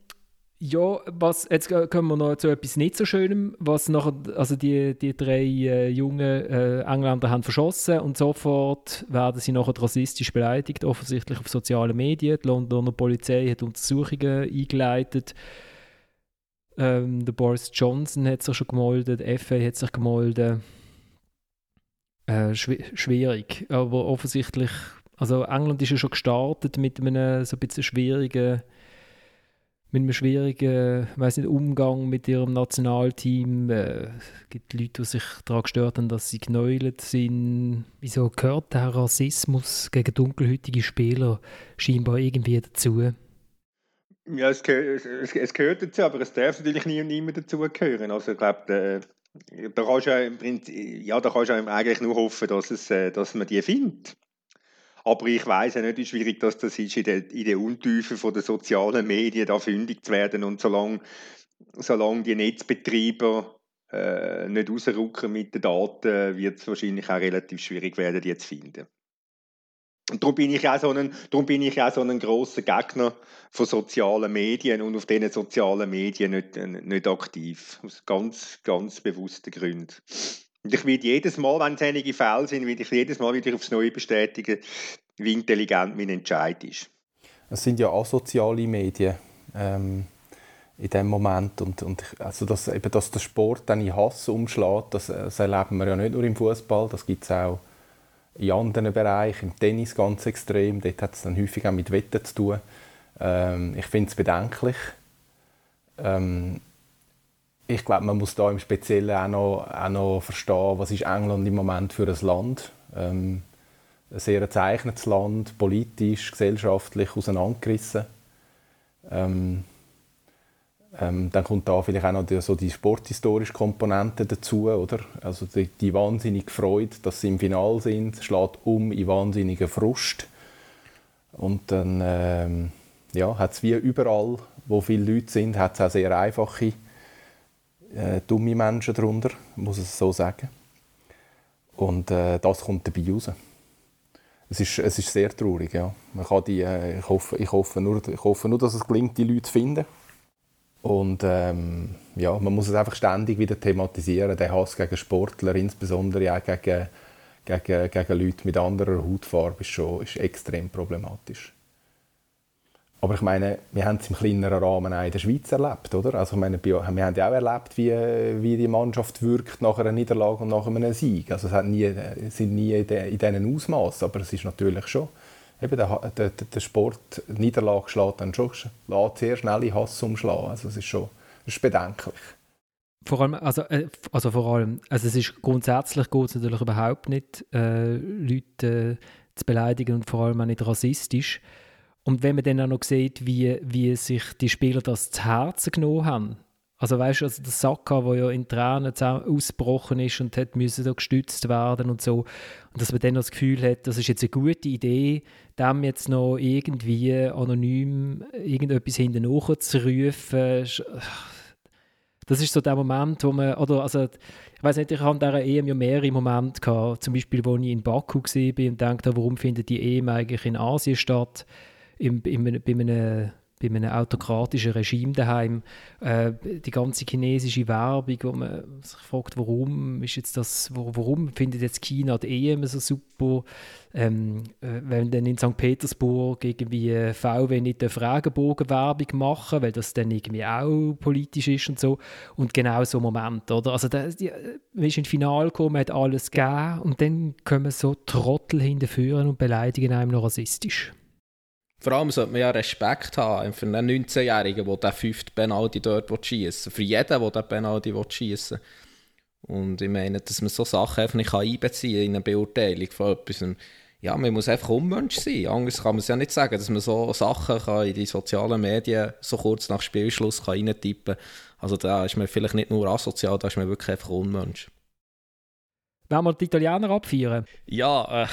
ja, was, jetzt kommen wir noch zu etwas nicht so Schönem, was nachher, also die, die drei äh, jungen äh, Engländer haben verschossen und sofort werden sie nachher rassistisch beleidigt, offensichtlich auf sozialen Medien. Die Londoner Polizei hat Untersuchungen eingeleitet. Ähm, der Boris Johnson hat sich schon gemeldet, die FA hat sich gemeldet. Äh, schw schwierig, aber offensichtlich, also England ist ja schon gestartet mit einem so ein bisschen schwierigen mit einem schwierigen weiß nicht, Umgang mit ihrem Nationalteam. Äh, es gibt Leute, die sich daran gestört haben, dass sie genäulet sind. Wieso gehört der Rassismus gegen dunkelhäutige Spieler scheinbar irgendwie dazu? Ja, es gehört, es, es gehört dazu, aber es darf natürlich nie und nimmer dazugehören. Also ich glaube, da kannst du ja, im Prinzip, ja, da kannst du eigentlich nur hoffen, dass, es, äh, dass man die findet. Aber ich weiß ja nicht, wie schwierig das, ist, in den, in den Untiefen der sozialen Medien da fündig zu werden. Und solange, solange die Netzbetreiber äh, nicht rausrücken mit den Daten, wird es wahrscheinlich auch relativ schwierig werden, die zu finden. Und darum bin ich auch so ein, so ein grosser Gegner von sozialen Medien und auf diesen sozialen Medien nicht, nicht aktiv. Aus ganz, ganz bewussten Gründen. Und ich werde jedes Mal, wenn es einige Fälle sind, werde ich jedes Mal wieder aufs Neue bestätigen, wie intelligent mein Entscheid ist. Es sind ja asoziale Medien ähm, in dem Moment und, und also dass, eben, dass der Sport dann in Hass umschlägt, das, das erleben wir ja nicht nur im Fußball, das gibt es auch in anderen Bereichen, im Tennis ganz extrem, dort hat es dann häufig auch mit Wetten zu tun. Ähm, ich finde es bedenklich. Ähm, ich glaube, man muss da im Speziellen auch noch, auch noch verstehen, was ist England im Moment für ein Land. Ähm, ein sehr gezeichnetes Land, politisch, gesellschaftlich auseinandergerissen. Ähm, ähm, dann kommt da vielleicht auch noch die, so die sporthistorische Komponente dazu, oder? Also die, die wahnsinnige Freude, dass sie im Finale sind, schlägt um in wahnsinnigen Frust. Und dann ähm, ja, hat es wie überall, wo viele Leute sind, hat es auch sehr einfache äh, dumme Menschen darunter, muss ich so sagen. Und äh, das kommt dabei raus. Es ist, es ist sehr traurig, ja. Man kann die, äh, ich, hoffe, ich, hoffe nur, ich hoffe nur, dass es gelingt, die Leute zu finden. Und ähm, ja, man muss es einfach ständig wieder thematisieren, der Hass gegen Sportler, insbesondere auch gegen, gegen, gegen Leute mit anderer Hautfarbe, ist, schon, ist extrem problematisch. Aber ich meine, wir haben es im kleineren Rahmen auch in der Schweiz erlebt, oder? Also ich meine, wir haben ja auch erlebt, wie, wie die Mannschaft wirkt nach einer Niederlage und nach einem Sieg. Also es hat nie, sind nie in, de, diesen Ausmaß, aber es ist natürlich schon, eben der, der, der Sport, Niederlage schlägt dann schon, lässt sehr schnell in Hass umschlagen. Also es ist schon, es ist bedenklich. Vor allem, also, äh, also vor allem, also es ist grundsätzlich geht es natürlich überhaupt nicht, äh, Leute äh, zu beleidigen und vor allem auch nicht rassistisch. Und wenn man dann auch noch sieht, wie, wie sich die Spieler das zu Herzen genommen haben, also weißt du, also der Saka, der ja in Tränen ausgebrochen ist und hat müssen da gestützt werden und so, und dass man dann das Gefühl hat, das ist jetzt eine gute Idee, dem jetzt noch irgendwie anonym irgendetwas hinten zu rufen, das ist so der Moment, wo man, oder also, ich weiß nicht, ich hatte dieser EM ja mehrere Momente gehabt, zum Beispiel, wo ich in Baku war und dachte, warum findet die EM eigentlich in Asien statt? Im, im, bei einem bei einem autokratischen Regime daheim äh, die ganze chinesische Werbung, wo man sich fragt, warum ist jetzt das, warum findet jetzt China die EM so super, ähm, äh, wenn dann in St. Petersburg irgendwie VW nicht eine Fragebogenwerbung machen, weil das dann irgendwie auch politisch ist und so und genau so Moment, oder? Also da, die, man ist ins Finale gekommen, hat alles gegeben und dann kommen so Trottel hinterführen und beleidigen einem noch rassistisch. Vor allem sollte man ja Respekt haben für einen 19-Jährigen, der den fünften Penalty dort schießen will. Für jeden, der den Penalty schießen will. Und ich meine, dass man so Sachen einfach nicht einbeziehen kann in eine Beurteilung von etwas. Ja, man muss einfach Unmensch sein. Anders kann man es ja nicht sagen, dass man so Sachen kann in die sozialen Medien so kurz nach Spielschluss kann reintippen kann. Also da ist man vielleicht nicht nur asozial, da ist man wirklich einfach Unmensch. Wollen wir die Italiener abfeiern? Ja, äh,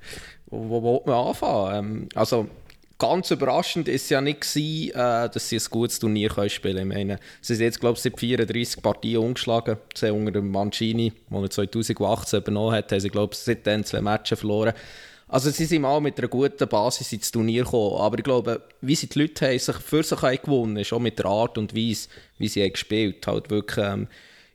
wo, wo, wo man anfangen? Ähm, also ganz überraschend ist ja nicht gewesen, äh, dass sie ein gutes Turnier können spielen können. Sie sind jetzt, glaube ich, seit 34 Partien umgeschlagen. Sie unter dem Mancini, der er 2018 übernommen hat, haben sie, glaube ich, seitdem zwei Matches verloren. Also sie sind mal mit einer guten Basis ins Turnier gekommen, aber ich glaube, wie sie die Leute haben, sich für sich haben gewonnen, auch mit der Art und Weise, wie sie gespielt haben. Halt wirklich ähm,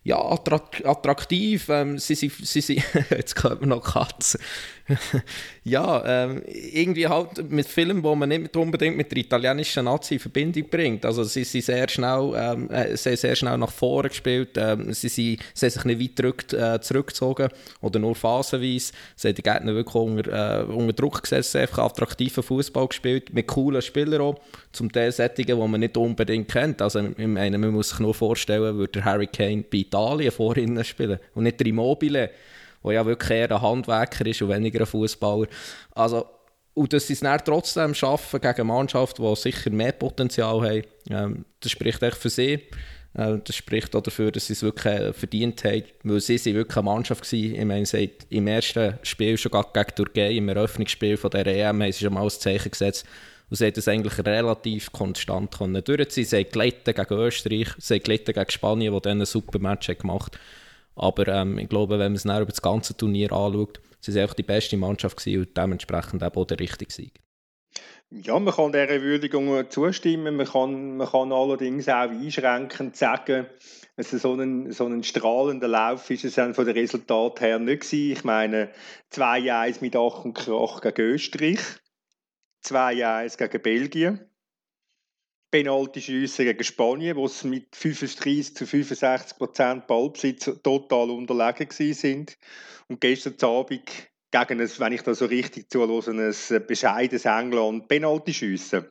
ja, attraktiv. Ähm, sie, sie, sie, sie jetzt kommt noch Katzen. ja, ähm, irgendwie halt mit Filmen, wo man nicht unbedingt mit der italienischen Nazi in Verbindung bringt. Also sie sind sehr schnell, ähm, äh, sie sehr schnell nach vorne gespielt. Ähm, sie, sie, sie haben sich nicht weit zurück, äh, zurückgezogen oder nur phasenweise. Sie haben die Gegner wirklich unter, äh, unter Druck gesetzt, einfach attraktiven Fußball gespielt mit coolen Spielern auch. Zum Teil Sättigen, die man nicht unbedingt kennt. Also ich meine, man muss sich nur vorstellen, würde Harry Kane bei Italien vorhin spielen und nicht der Immobile der ja wirklich eher ein Handwerker ist und weniger ein Fußballer. Also, und dass sie es trotzdem schaffen gegen Mannschaften, die sicher mehr Potenzial haben, ähm, das spricht echt für sie. Äh, das spricht auch dafür, dass sie es wirklich äh, verdient haben, weil sie sind wirklich eine Mannschaft waren. Ich meine, sie im ersten Spiel schon gegen Türkei, im Eröffnungsspiel von der EM, haben sie schon mal ein Zeichen gesetzt und sie das eigentlich relativ konstant können durchziehen. Sie haben gelitten gegen Österreich, sie haben gelitten gegen Spanien, die dann ein super Match gemacht haben. Aber ähm, ich glaube, wenn man es dann über das ganze Turnier anschaut, sie sind einfach die beste Mannschaft gewesen und dementsprechend auch der richtige Sieg. Ja, man kann dieser Würdigung zustimmen. Man kann, man kann allerdings auch einschränkend sagen, dass so ein, so ein strahlender Lauf ist es von den Resultaten her nicht gewesen. Ich meine, 2-1 mit Ach und Krach gegen Österreich, 2-1 gegen Belgien, Penaltyschüsse gegen Spanien, wo sie mit 35 zu 65 Prozent Ballbesitz total unterlegen sind. Und gestern Abend gegen ein, wenn ich das so richtig zuhöre, ein bescheidenes England Penaltyschüsse.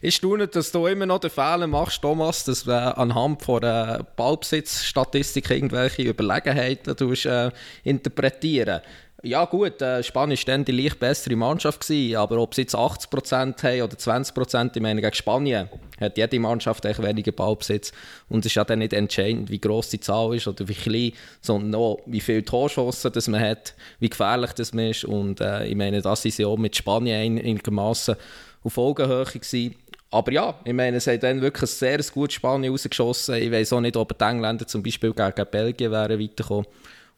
Ich staune, dass du immer noch den Fehler machst, Thomas, dass du äh, anhand von der Ballbesitzstatistik irgendwelche Überlegenheiten äh, interpretieren ja gut, äh, Spanien war dann die leicht bessere Mannschaft, gewesen, aber ob sie jetzt 80% haben oder 20%, ich meine, gegen Spanien hat jede Mannschaft eigentlich weniger Ballbesitz und es ist ja dann nicht entscheidend, wie gross die Zahl ist oder wie klein, sondern auch, wie viele Torschossen man hat, wie gefährlich das man ist und äh, ich meine, das ist ja auch mit Spanien einigermaßen auf Augenhöhe gewesen. Aber ja, ich meine, es hat dann wirklich ein sehr gutes Spanien rausgeschossen. Ich weiß auch nicht, ob die Engländer zum Beispiel gegen Belgien wären weitergekommen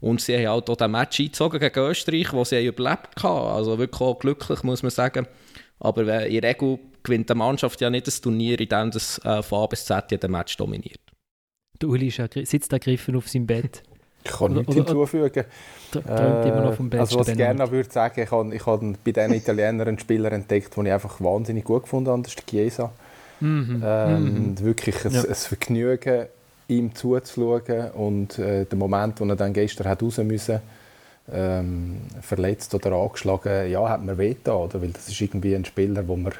Und sie haben halt auch den Match eingezogen gegen Österreich, wo sie überlebt haben. Also wirklich auch glücklich, muss man sagen. Aber in der Regel gewinnt die Mannschaft ja nicht das Turnier, in dem das äh, von A bis Z jeden Match dominiert. Der Uli sitzt ergriffen auf seinem Bett. Ich kann nichts hinzufügen. Träumt äh, immer noch vom Besten. Also was ich gerne würde sagen, ich habe, ich habe bei diesen Italienern einen Spieler entdeckt, den ich einfach wahnsinnig gut gefunden habe, das ist der Chiesa. Mhm. Ähm, mhm. Wirklich ein, ja. ein, Vergnügen, ihm zuzuschauen und äh, der Moment, wo er dann gestern hat raus musste, ähm, verletzt oder angeschlagen, ja, hat mir wehgetan, oder? weil das ist irgendwie ein Spieler, wo man,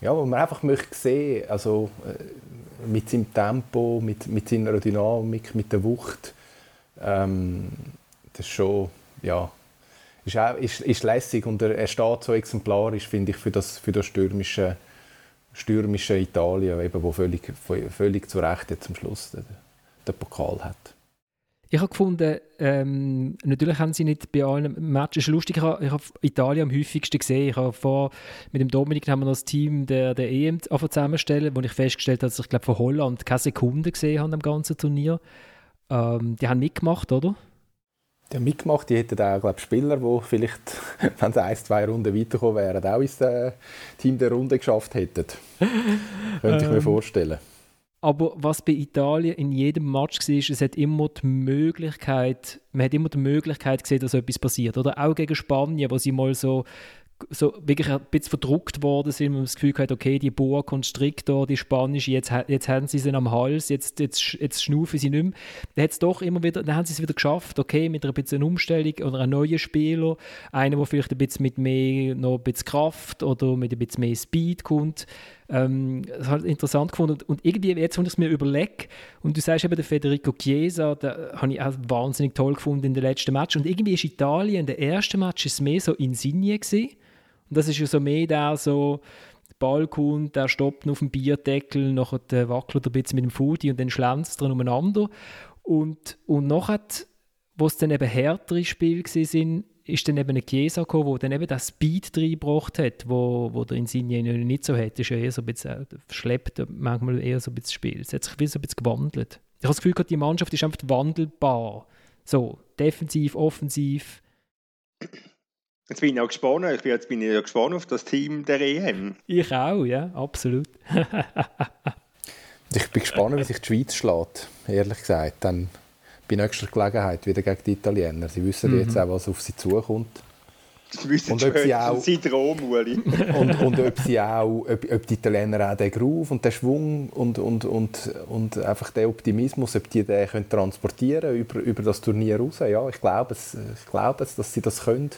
ja, wo man einfach möchte sehen, also äh, mit seinem Tempo, mit, mit seiner Dynamik, mit der Wucht, ähm, das ist schon, ja, ist, auch, ist, ist lässig und er, er steht so exemplarisch, finde ich, für das, für das stürmische, stürmische Italien, eben, wo völlig, völlig zu Recht jetzt zum Schluss den, den Pokal hat. Ich habe gefunden, ähm, natürlich haben sie nicht bei allen Matches, lustig, ich habe, ich habe Italien am häufigsten gesehen. Ich habe vor, mit dem Dominik haben wir noch das Team der, der EM zusammenstellen, wo ich festgestellt habe, dass ich glaube von Holland keine Sekunde gesehen habe am ganzen Turnier. Ähm, die haben mitgemacht, oder? Die haben mitgemacht, die hätten auch glaube Spieler, die vielleicht, wenn sie ein, zwei Runden weitergekommen wären, auch ins äh, Team der Runde geschafft hätten. Könnte ich mir ähm, vorstellen. Aber was bei Italien in jedem Match war, es hat immer die Möglichkeit, man hat immer die Möglichkeit gesehen, dass etwas passiert. Oder auch gegen Spanien, wo sie mal so so wirklich ein bisschen verdruckt worden sind, man das Gefühl hat, okay, die Boa Constrictor, die spanische, jetzt, jetzt haben sie sie am Hals, jetzt, jetzt, jetzt schnaufen sie nicht mehr. Dann, hat's doch immer wieder, dann haben sie es wieder geschafft, okay, mit einer bisschen Umstellung oder einem neuen Spieler, einer, der vielleicht ein bisschen mit mehr, noch ein bisschen Kraft oder mit ein bisschen mehr Speed kommt. Ähm, das habe ich interessant gefunden. Und irgendwie, jetzt, wenn ich es mir überlege, und du sagst eben, der Federico Chiesa, den habe ich auch wahnsinnig toll gefunden in den letzten Match. Und irgendwie ist Italien, der erste Match, ist mehr so Insigne gewesen. Und das ist ja so mehr der so, der Ball kommt, der stoppt auf dem Bierdeckel, nachher wackelt er ein bisschen mit dem Foodie und dann schlänzt er umeinander. Und, und nachher, wo es dann eben härtere Spiele sind, ist dann eben ein Chiesa gekommen, der dann eben das Speed reingebracht hat, wo, wo der Insigne nicht so hat. Ist ja eher so ein bisschen, äh, verschleppt manchmal eher so ein bisschen Spiel. Es hat sich wie so ein bisschen gewandelt. Ich habe das Gefühl, die Mannschaft ist einfach wandelbar. So, defensiv, offensiv. Jetzt bin ich auch gespannt. Ich bin, jetzt bin ich gespannt auf das Team der EM. Ich auch, ja, absolut. ich bin gespannt, wie sich die Schweiz schlägt, ehrlich gesagt. Dann bei nächster Gelegenheit wieder gegen die Italiener. Sie wissen mhm. jetzt auch, was auf sie zukommt. Sie wissen und ob sie auch, Rom, und, und ob sie auch, ob, ob die Italiener auch den Groove und den Schwung und, und, und, und einfach den Optimismus, ob die den können transportieren über, über das Turnier raus. Ja, ich glaube es, ich glaube es, dass sie das können.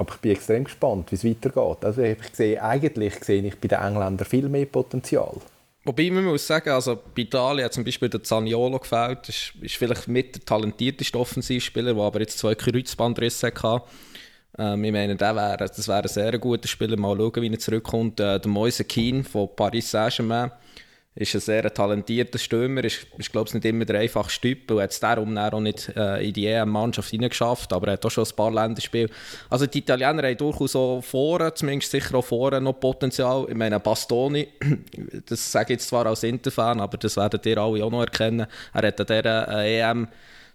Aber ich bin extrem gespannt, wie es weitergeht. Also ich sehe, eigentlich sehe ich bei den Engländern viel mehr Potenzial. Wobei man muss sagen, also bei Italien hat zum Beispiel der Zaniolo gefällt. Das ist, ist vielleicht mit der talentierteste Offensivspieler, der aber jetzt zwei Kreuzbandrisse hatte. Ähm, ich meine, der wär, das wäre ein sehr guter Spieler. Mal schauen, wie er zurückkommt. Äh, der Moise Keane von Paris Saint-Germain ist ein sehr talentierter Stürmer, ist, ist glaube ich nicht immer der einfachste Typ und hat es darum auch nicht äh, in die EM-Mannschaft hineingeschafft, aber er hat auch schon ein paar Länderspiele. Also die Italiener haben durchaus auch vorne, zumindest sicher auch vorne noch Potenzial. Ich meine, Bastoni, das sage ich jetzt zwar als Interfan, aber das werdet ihr alle auch noch erkennen, er hat an dieser äh, EM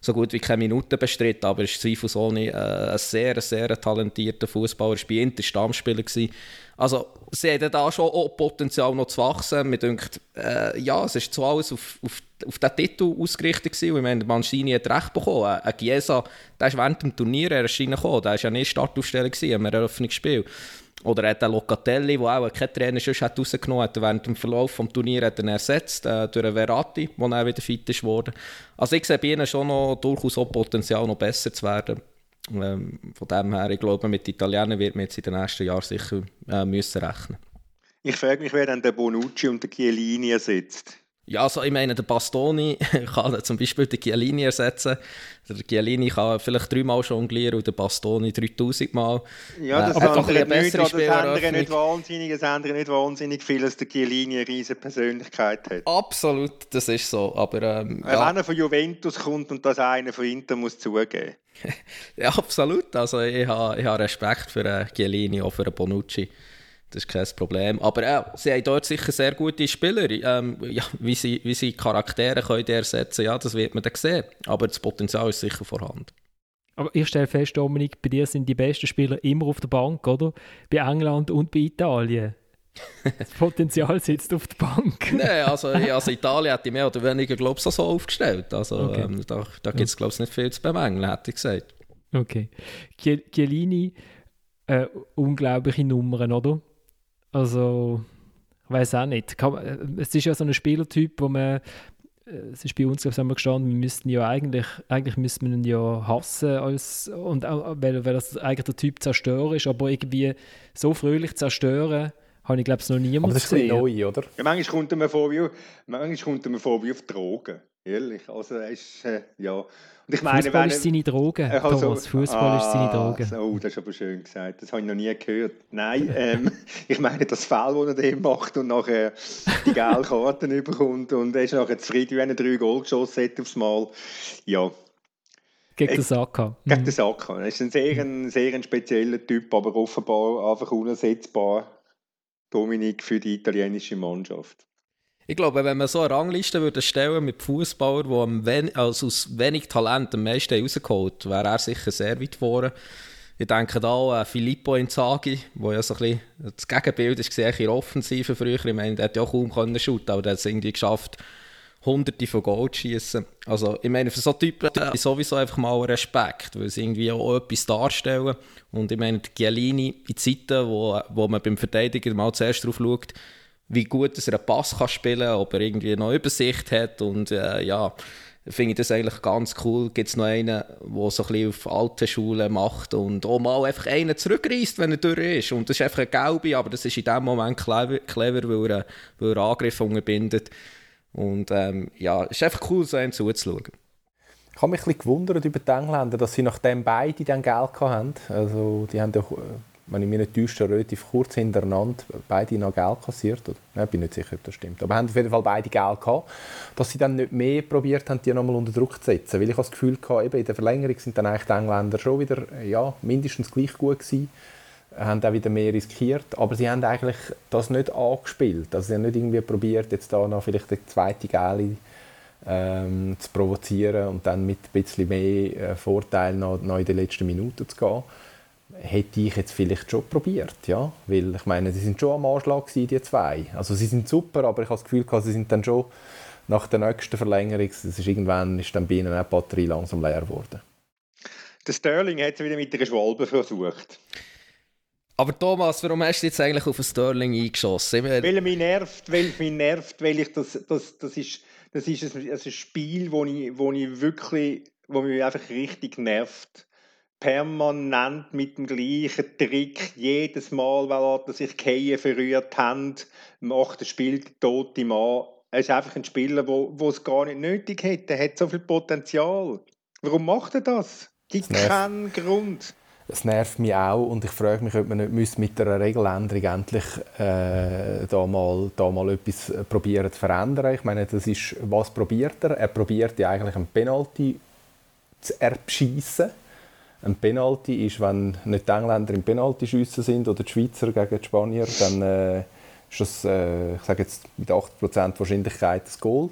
so gut wie keine Minuten bestritten, aber er ist zweifelsohne äh, ein sehr, sehr talentierter Fußballer. Er war bei Inter Stammspieler. Gewesen. Also, sie haben da schon auch Potenzial noch zu wachsen. Mir denkt, äh, ja, es ist zwar alles auf, auf, auf den Titel ausgerichtet gewesen. Ich meine, Mancini hat recht bekommen. Ein Chiesa, der ist während dem Turnier reingekommen. Der war ja nicht Startaufsteller gewesen, im Eröffnungsspiel. Oder hat der Locatelli, der auch kein Trainer sonst hat rausgenommen hat, während dem Verlauf des Turniers hat er ersetzt äh, durch einen Verratti, der dann wieder fit ist worden. Also ich sehe bei ihnen schon noch durchaus auch Potenzial, noch besser zu werden. Ähm, von dem her, ich glaube, mit Italienern wird man jetzt in den nächsten Jahren sicher äh, müssen rechnen. Ich frage mich, wer dann der Bonucci und der Chiellini ersetzt. Ja, also ich meine, der Bastoni kann zum Beispiel den Chiellini ersetzen. Der Chiellini kann vielleicht dreimal jonglieren und der Bastoni 3000 Mal. Ja, das, äh, andere, nicht, das andere nicht wahnsinnig, das andere nicht wahnsinnig viel, dass der Chiellini eine riesige Persönlichkeit hat. Absolut, das ist so. Aber, ähm, Wenn ja. einer von Juventus kommt und das einer von Inter muss zugeben. ja, absolut. Also ich habe, ich habe Respekt für einen Chiellini, auch für Bonucci. Das ist kein Problem. Aber äh, sie haben dort sicher sehr gute Spieler. Ähm, ja, wie, sie, wie sie Charaktere können ersetzen ja, das wird man dann sehen. Aber das Potenzial ist sicher vorhanden. Aber ich stelle fest, Dominik, bei dir sind die besten Spieler immer auf der Bank, oder? Bei England und bei Italien. Das Potenzial sitzt auf der Bank. Nein, also, also Italien hat die mehr oder weniger, glaube ich, so aufgestellt. Also okay. ähm, da, da gibt es, glaube ich, nicht viel zu bemängeln, hätte ich gesagt. Okay. Chiellini, äh, unglaubliche Nummern, oder? Also, ich weiß auch nicht. Äh, es ist ja so ein Spielertyp, wo man äh, es ist bei uns glaube ich, gestanden, wir müssten ja eigentlich, eigentlich müssten wir ihn ja hassen, als, und auch, weil, weil das eigentlich der Typ Zerstörer ist, aber irgendwie so fröhlich zerstören, habe ich glaube ich noch niemand aber das gesehen. ist neu, oder? Ja, manchmal kommt er mir vor wie, manchmal kommt er mir vor wie auf Drogen, ehrlich. Also er ist, äh, ja... Und ich meine, Fußball ist seine Droge, also, Thomas. Fußball ah, ist seine Droge. Oh, das ist aber schön gesagt. Das habe ich noch nie gehört. Nein, ähm, ich meine, das Foul, das er dem macht und nachher die gelben Karten bekommt und er ist nachher zufrieden, wenn er drei Goal geschossen hat aufs Mal. Ja. Gegen den Saka. Gegen den Saka. Er ist ein sehr, ein sehr ein spezieller Typ, aber offenbar einfach unersetzbar. Dominik für die italienische Mannschaft. Ich glaube, wenn man so eine Rangliste würde stellen mit Fußballern, die wen also aus wenig Talent am meisten rausgeholt wäre er sicher sehr weit vorne. Ich denke da an Filippo Inzaghi, der ja so ein bisschen das Gegenbild ist, in Offensive früher. Ich meine, der hat ja auch kaum können aber der hat es irgendwie geschafft, hunderte von zu schießen. Also, ich meine, für so Typen ist sowieso einfach mal Respekt, weil sie irgendwie auch etwas darstellen. Und ich meine, Gialini in Zeiten, wo, wo man beim Verteidiger mal zuerst drauf schaut, wie gut dass er einen Pass kann spielen kann, ob er irgendwie noch Übersicht hat und äh, ja, finde ich das eigentlich ganz cool. Gibt es noch einen, der so ein bisschen auf alte Schulen macht und auch mal einfach einen zurückreißt, wenn er durch ist. Und das ist einfach ein Gelbe, aber das ist in dem Moment clever, clever weil, er, weil er Angriff unterbindet. Und ähm, ja, es ist einfach cool, so einen zuzuschauen. Ich habe mich ein gewundert über die Engländer, dass sie nachdem beide dann Geld hatten. Also, die haben doch wenn ich mich nicht täusche, relativ kurz hintereinander beide noch Geld kassiert. Ich bin nicht sicher, ob das stimmt. Aber haben auf jeden Fall beide Geld gehabt. Dass sie dann nicht mehr probiert haben, die nochmal unter Druck zu setzen. Weil ich das Gefühl hatte, eben in der Verlängerung sind dann eigentlich die Engländer schon wieder ja, mindestens gleich gut gewesen. Haben auch wieder mehr riskiert. Aber sie haben eigentlich das nicht angespielt. Also sie haben nicht irgendwie probiert, jetzt da noch vielleicht die zweite Gale ähm, zu provozieren und dann mit ein bisschen mehr äh, Vorteil noch, noch in den letzten Minuten zu gehen hätte ich jetzt vielleicht schon probiert, ja, weil ich meine, sie sind schon am Anschlag gewesen, die zwei. Also sie sind super, aber ich habe das Gefühl, sie sind dann schon nach der nächsten Verlängerung, das ist irgendwann ist dann bei ihnen auch die Batterie langsam leer geworden. Der Sterling hat es wieder mit der Schwalbe versucht. Aber Thomas, warum hast du jetzt eigentlich auf den Sterling eingeschossen? Weil er mich nervt, weil mich nervt, weil ich das, das, das ist, das ist ein, ein Spiel, wo ich, wo ich wirklich, wo mich einfach richtig nervt permanent mit dem gleichen Trick, jedes Mal, weil er sich Keien verrührt hat, macht er Spiel der tote Mann. Er ist einfach ein Spieler, der es gar nicht nötig hat. Er hat so viel Potenzial. Warum macht er das? Gibt keinen Grund. Es nervt mich auch und ich frage mich, ob man nicht mit einer Regeländerung endlich äh, da, mal, da mal etwas probieren zu verändern. Ich meine, das ist, was probiert er? Er probiert ja eigentlich einen Penalty zu erschießen ein Penalty ist, wenn nicht die Engländer im Penaltyschiessen sind oder die Schweizer gegen die Spanier, dann äh, ist das, äh, ich sage jetzt mit 80% Wahrscheinlichkeit das Goal.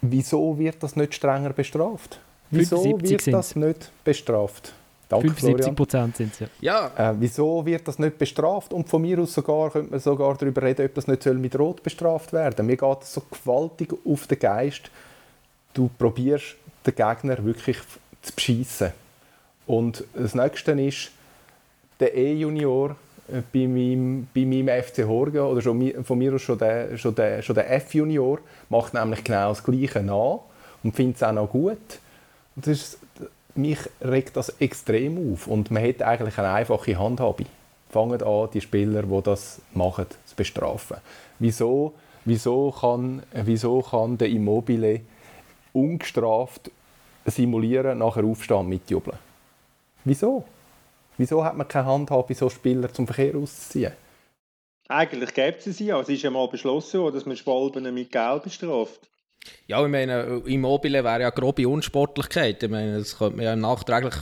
Wieso wird das nicht strenger bestraft? Wieso wird das nicht bestraft? Danke, 75 Prozent sind es ja. ja. Äh, wieso wird das nicht bestraft? Und von mir aus sogar, könnte man sogar darüber reden, ob das nicht mit Rot bestraft werden Mir geht es so gewaltig auf den Geist. Du probierst den Gegner wirklich zu beschissen. Und das Nächste ist, der E-Junior äh, bei meinem, bei meinem FC Horgen, oder schon, von mir aus schon der, schon der, schon der F-Junior, macht nämlich genau das Gleiche nach und findet es auch noch gut. Und das ist, mich regt das extrem auf und man hat eigentlich eine einfache Handhabe. Fangen an, die Spieler, die das machen, zu bestrafen. Wieso, wieso, kann, wieso kann der Immobile ungestraft simulieren, nachher aufstehen mitjubeln? Wieso? Wieso hat man keine Handhabe, so Spieler zum Verkehr auszuziehen? Eigentlich gibt es sie ja. Es ist ja mal beschlossen, dass man Schwalben mit Geld bestraft. Ja, ich meine, Immobile wäre ja grobe Unsportlichkeit. Ich meine, das könnte man ja nachträglich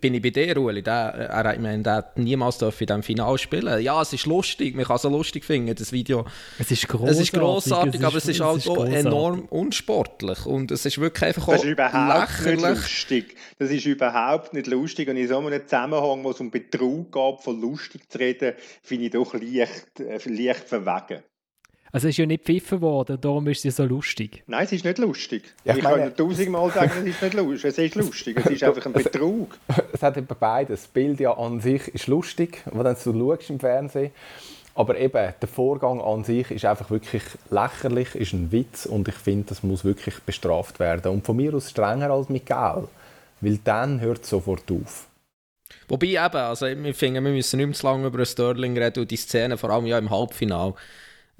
bin ich bei dir, Ueli. Der, er, ich meine, der hat niemals in diesem Finale spielen Ja, es ist lustig, man kann es lustig finden, das Video. Es ist großartig, es ist grossartig aber es ist halt auch enorm unsportlich. Und es ist wirklich einfach das ist überhaupt lächerlich. Nicht lustig. Das ist überhaupt nicht lustig. Und in so einem Zusammenhang, wo es um Betrug geht, von lustig zu reden, finde ich doch leicht, äh, leicht verwegen. Also es ist ja nicht pfiffen worden, darum ist es so lustig. Nein, es ist nicht lustig. Ja, ich, ich meine, kann tausendmal sagen, es ist nicht lustig. Es ist lustig, es ist einfach ein Betrug. es hat eben beides. Das Bild ja an sich ist lustig, wenn du schaust im Fernsehen. Aber eben, der Vorgang an sich ist einfach wirklich lächerlich, ist ein Witz und ich finde, das muss wirklich bestraft werden. Und von mir aus strenger als mit Geld, weil dann hört es sofort auf. Wobei eben, also wir finden, wir müssen nicht mehr zu lange über Sterling reden und die Szene, vor allem ja im Halbfinale.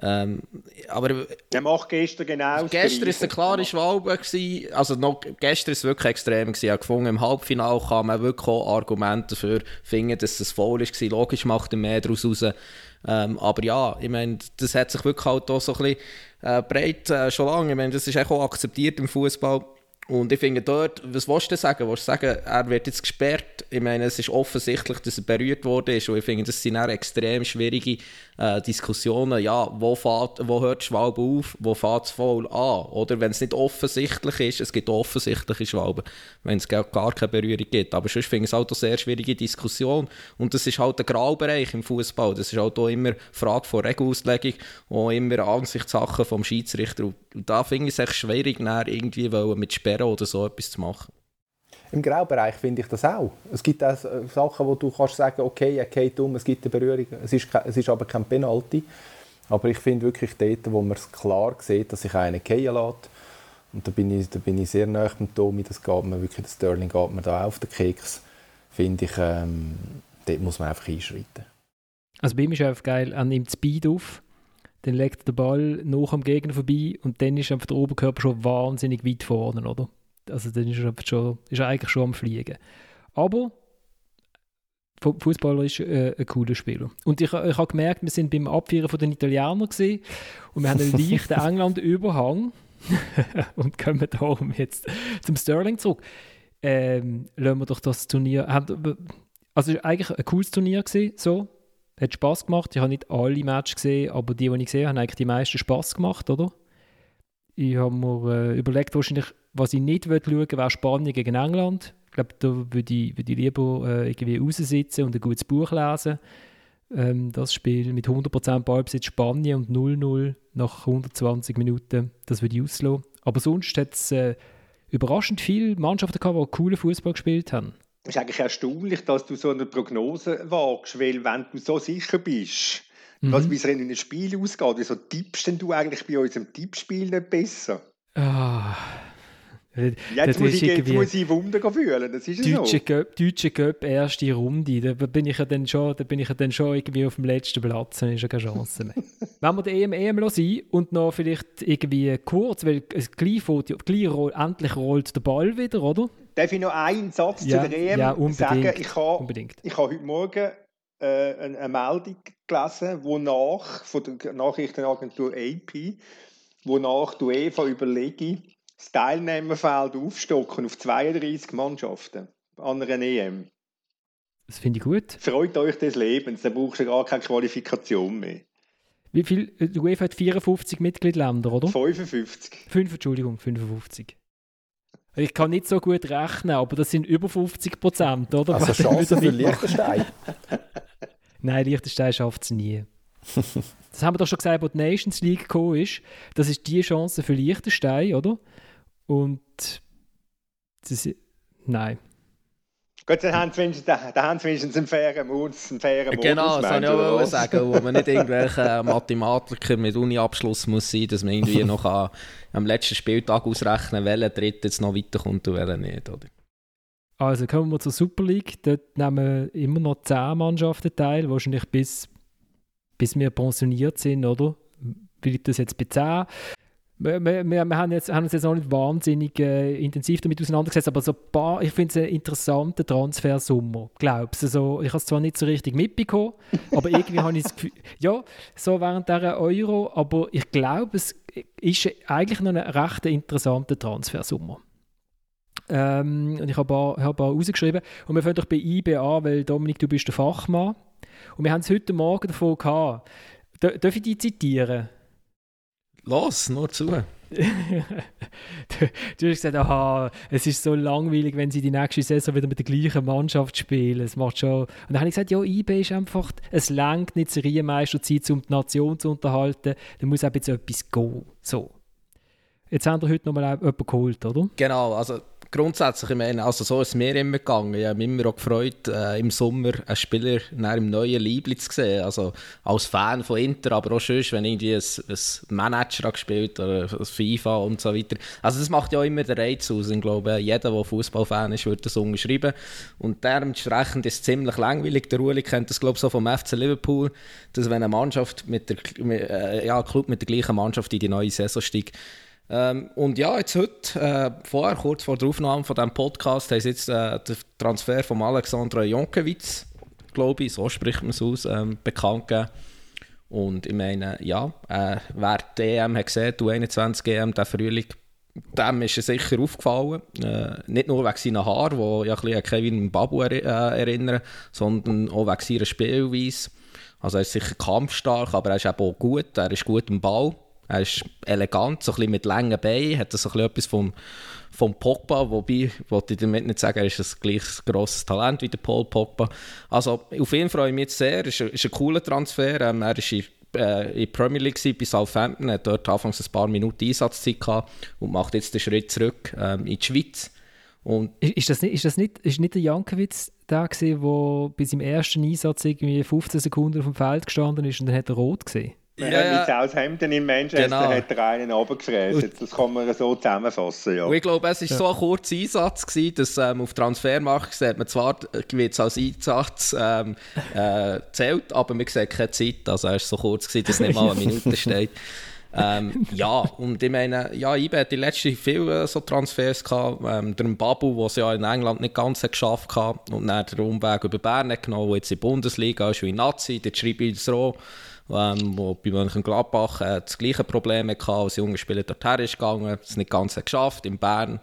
Ähm, aber er macht gestern genau Gestern war es eine klare Schwalbe. Gewesen. Also noch, gestern war es wirklich extrem. Gewesen. Ich gefunden, im Halbfinale kann man wirklich auch Argumente dafür finden, dass es faul war. Logisch macht er mehr daraus raus. Ähm, aber ja, ich meine, das hat sich wirklich halt auch so ein bisschen äh, breit äh, schon lange. Ich meine, das ist auch akzeptiert im Fußball und ich finde dort, was willst du sagen? Willst du sagen, er wird jetzt gesperrt? Ich meine, es ist offensichtlich, dass er berührt ist. Und ich finde, das sind auch extrem schwierige äh, Diskussionen. Ja, wo, fährt, wo hört Schwalbe auf? Wo fährt es voll an? Oder wenn es nicht offensichtlich ist, es gibt offensichtliche Schwalben, wenn es gar keine Berührung gibt. Aber sonst finde ich es halt eine sehr schwierige Diskussion. Und das ist halt der Graubereich im Fußball. Das ist halt auch immer Frage von Regelauslegung und immer Ansichtssachen vom Schiedsrichter. Und da finde ich es echt schwierig, irgendwie mit Sperren Karriere oder so etwas zu machen. Im Graubereich finde ich das auch. Es gibt auch Sachen, wo du kannst sagen, okay, er geht um, es gibt eine Berührung, es ist, es ist aber kein Penalty. Aber ich finde wirklich dort, wo man es klar sieht, dass sich einer gehen lässt, und da bin ich, da bin ich sehr nah mit Tommy, das geht mir wirklich, der Sterling geht mir da auf den Keks, finde ich, ähm, dort muss man einfach einschreiten. Also bei ihm ist einfach geil, er nimmt Speed auf, dann legt er den Ball nach am Gegner vorbei und dann ist einfach der Oberkörper schon wahnsinnig weit vorne, oder? Also dann ist er, schon, ist er eigentlich schon am Fliegen. Aber Fußballer ist äh, ein cooler Spieler. Und ich, ich habe gemerkt, wir sind beim Abwehren von den Italienern gesehen und wir haben einen leichten England-Überhang und kommen darum jetzt zum Sterling zurück. Ähm, lassen wir doch das Turnier. Also es war eigentlich ein cooles Turnier gewesen, so hat Spaß gemacht. Ich habe nicht alle Matches gesehen, aber die, die ich gesehen habe, haben eigentlich die meisten Spaß gemacht, oder? Ich habe mir äh, überlegt, wahrscheinlich, was ich nicht schauen will, wäre Spanien gegen England. Ich glaube, da würde ich, würd ich lieber äh, irgendwie raussitzen und ein gutes Buch lesen. Ähm, das Spiel mit 100% Ballbesitz Spanien und 0-0 nach 120 Minuten, das würde ich auslassen. Aber sonst hat es äh, überraschend viele Mannschaften gehabt, die coolen Fußball gespielt haben. Es ist eigentlich erstaunlich, dass du so eine Prognose wagst, weil wenn du so sicher bist, mhm. was wie es in einem Spiel ausgeht, wieso tippst denn du eigentlich bei unserem Tippspiel nicht besser? Ah. Jetzt muss ich, jetzt muss ich Wunder fühlen, das ist Deutsche so. Göp, Deutsche Göp, erste Runde, da bin ich ja dann schon, da bin ich ja dann schon irgendwie auf dem letzten Platz, dann ist ja keine Chance mehr. Wenn wir den EM, EM sein und noch vielleicht irgendwie kurz, weil es gleich, gleich roll, endlich rollt der Ball wieder, oder? Darf ich noch einen Satz ja, zu der EM ja, unbedingt, sagen? Ich habe, unbedingt. ich habe heute Morgen äh, eine, eine, Meldung gelesen, wonach, von der Nachrichtenagentur AP, wonach die UEFA überlege, das Teilnehmerfeld aufstocken auf 32 Mannschaften an einer EM. Das finde ich gut. Freut euch des Lebens, dann brauchst du gar keine Qualifikation mehr. Wie viel? Die UEFA hat 54 Mitgliedländer, oder? 55. 5, Entschuldigung, 55. Ich kann nicht so gut rechnen, aber das sind über 50 Prozent, oder? Also Chance für Liechtenstein? Nein, Liechtenstein schafft es nie. das haben wir doch schon gesagt, wo die Nations League gekommen ist. Das ist die Chance für Liechtenstein, oder? Und das, nein. Gut, dann haben sie wenigstens, einen fairen Modus. Einen fairen Modus genau, das wollte ich auch sagen, wo man nicht irgendwelche Mathematiker mit Uni-Abschluss muss sein, dass man irgendwie noch an, am letzten Spieltag ausrechnen kann, welcher Dritt jetzt noch weiterkommt und welcher nicht. Oder? Also kommen wir zur Super League. Dort nehmen immer noch 10 Mannschaften teil, wahrscheinlich bis, bis wir pensioniert sind, oder? Bleibt das jetzt bei 10? Wir, wir, haben, jetzt, haben uns jetzt auch nicht wahnsinnig äh, intensiv damit auseinandergesetzt, aber so paar, ich finde es einen interessanten Transfersummer, glaubst? Also, ich habe es zwar nicht so richtig mitbekommen, aber irgendwie habe ich das Gefühl, ja, so während dieser Euro, aber ich glaube, es ist eigentlich noch ein recht interessanter Transfersummer. Ähm, und ich habe ein, hab ein paar rausgeschrieben. Und wir fangen doch bei IB an, weil Dominik, du bist der Fachmann. Und wir haben es heute Morgen davon gehabt. Darf ich dich zitieren? Los, nur zu. du, du, hast gesagt, aha, es ist so langweilig, wenn sie die nächste Saison wieder mit der gleichen Mannschaft spielen. Es macht schon. Und dann habe ich gesagt, ja, IB ist einfach, es langt nicht Serienmeisterzeit, um die Nation zu unterhalten. Da muss auch jetzt etwas gehen. So. Jetzt haben wir heute nochmal jemanden geholt, oder? Genau, also grundsätzlich, ich meine, also so ist es mir immer gegangen. Ich habe mich immer auch gefreut, äh, im Sommer einen Spieler einem neuen Liebling zu sehen. Also als Fan von Inter, aber auch schön, wenn irgendwie ein, ein Manager gespielt oder FIFA und so weiter. Also das macht ja immer den Reiz aus. Ich glaube, jeder, der Fußballfan ist, würde das unterschreiben. Und dementsprechend ist es ziemlich langweilig. Der Ruhli kennt das, glaube ich, so vom FC Liverpool, dass wenn eine Mannschaft mit der, äh, ja, Club mit der gleichen Mannschaft in die neue Saison steigt, ähm, und ja, jetzt heute, äh, vorher, kurz vor der Aufnahme von diesem Podcast, haben jetzt äh, den Transfer von Alexandra Jonkewitz, glaube ich, so spricht man es aus, ähm, bekannt gegeben. Und ich meine, ja, äh, wer die EM hat gesehen, die 21 EM, der Frühling, dem ist er sicher aufgefallen. Äh, nicht nur wegen seiner Haare, die ja ein bisschen an Kevin Babu er, äh, erinnern, sondern auch wegen seiner Spielweise. Also er ist sicher kampfstark, aber er ist eben auch gut, er ist gut im Ball. Er ist elegant, so ein mit langen Beinen, hat so etwas vom, vom Pogba, wobei, wollte ich damit nicht sagen, er ist ein gleich grosses Talent wie der Paul Pogba. Also auf Fall freue ich mich sehr, ist ist ein cooler Transfer. Ähm, er war in, äh, in Premier League bei Southampton, hat dort anfangs ein paar Minuten Einsatzzeit gehabt und macht jetzt den Schritt zurück ähm, in die Schweiz. Und ist, das nicht, ist das nicht, ist nicht der Jankiewicz der der bei seinem ersten Einsatz irgendwie 15 Sekunden auf dem Feld gestanden ist und dann hat er rot gesehen? Man ja, hat mit Southampton in Manchester genau. hat er einen runtergefräst. Das kann man so zusammenfassen, ja. Und ich glaube, es war ja. so ein kurzer Einsatz, gewesen, dass ähm, auf Transfermarkt sieht man zwar, wird als Einsatz ähm, äh, zählt, aber man sieht keine Zeit. Also er war so kurz, gewesen, dass nicht mal eine Minute steht. ähm, ja, und ich meine, ja, IBE hat die letzten viele so Transfers gehabt. Ähm, der Babu, der es ja in England nicht ganz geschafft hat und dann den Umweg über Bern genommen, jetzt in die Bundesliga ist wie Nazi, der schreibt es ähm, wo bei Mönchengladbach äh, das gleiche Problem hatte, als junge Spieler dorthin ist gegangen, es nicht ganz geschafft, in Bern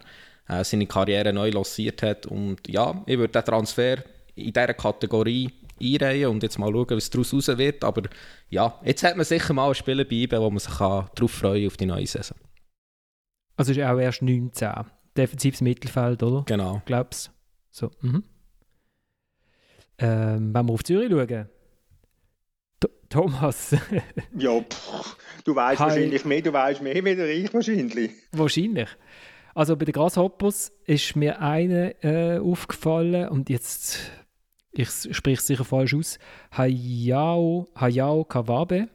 äh, seine Karriere neu lanciert hat und ja, ich würde den Transfer in dieser Kategorie einreihen und jetzt mal schauen, was daraus raus wird, aber ja, jetzt hat man sicher mal einen Spieler bei wo man sich darauf freuen auf die neue Saison. Also ist auch erst 19, defensives Mittelfeld, oder? Genau. Glaubst So, mhm. Ähm, wenn wir auf Zürich schauen, Thomas. ja, pff, du weißt wahrscheinlich mehr, du weißt mehr wie ich wahrscheinlich. Wahrscheinlich. Also bei den Grasshoppers ist mir eine äh, aufgefallen und jetzt, ich spreche es sicher falsch aus, Hayao, Hayao Kawabe,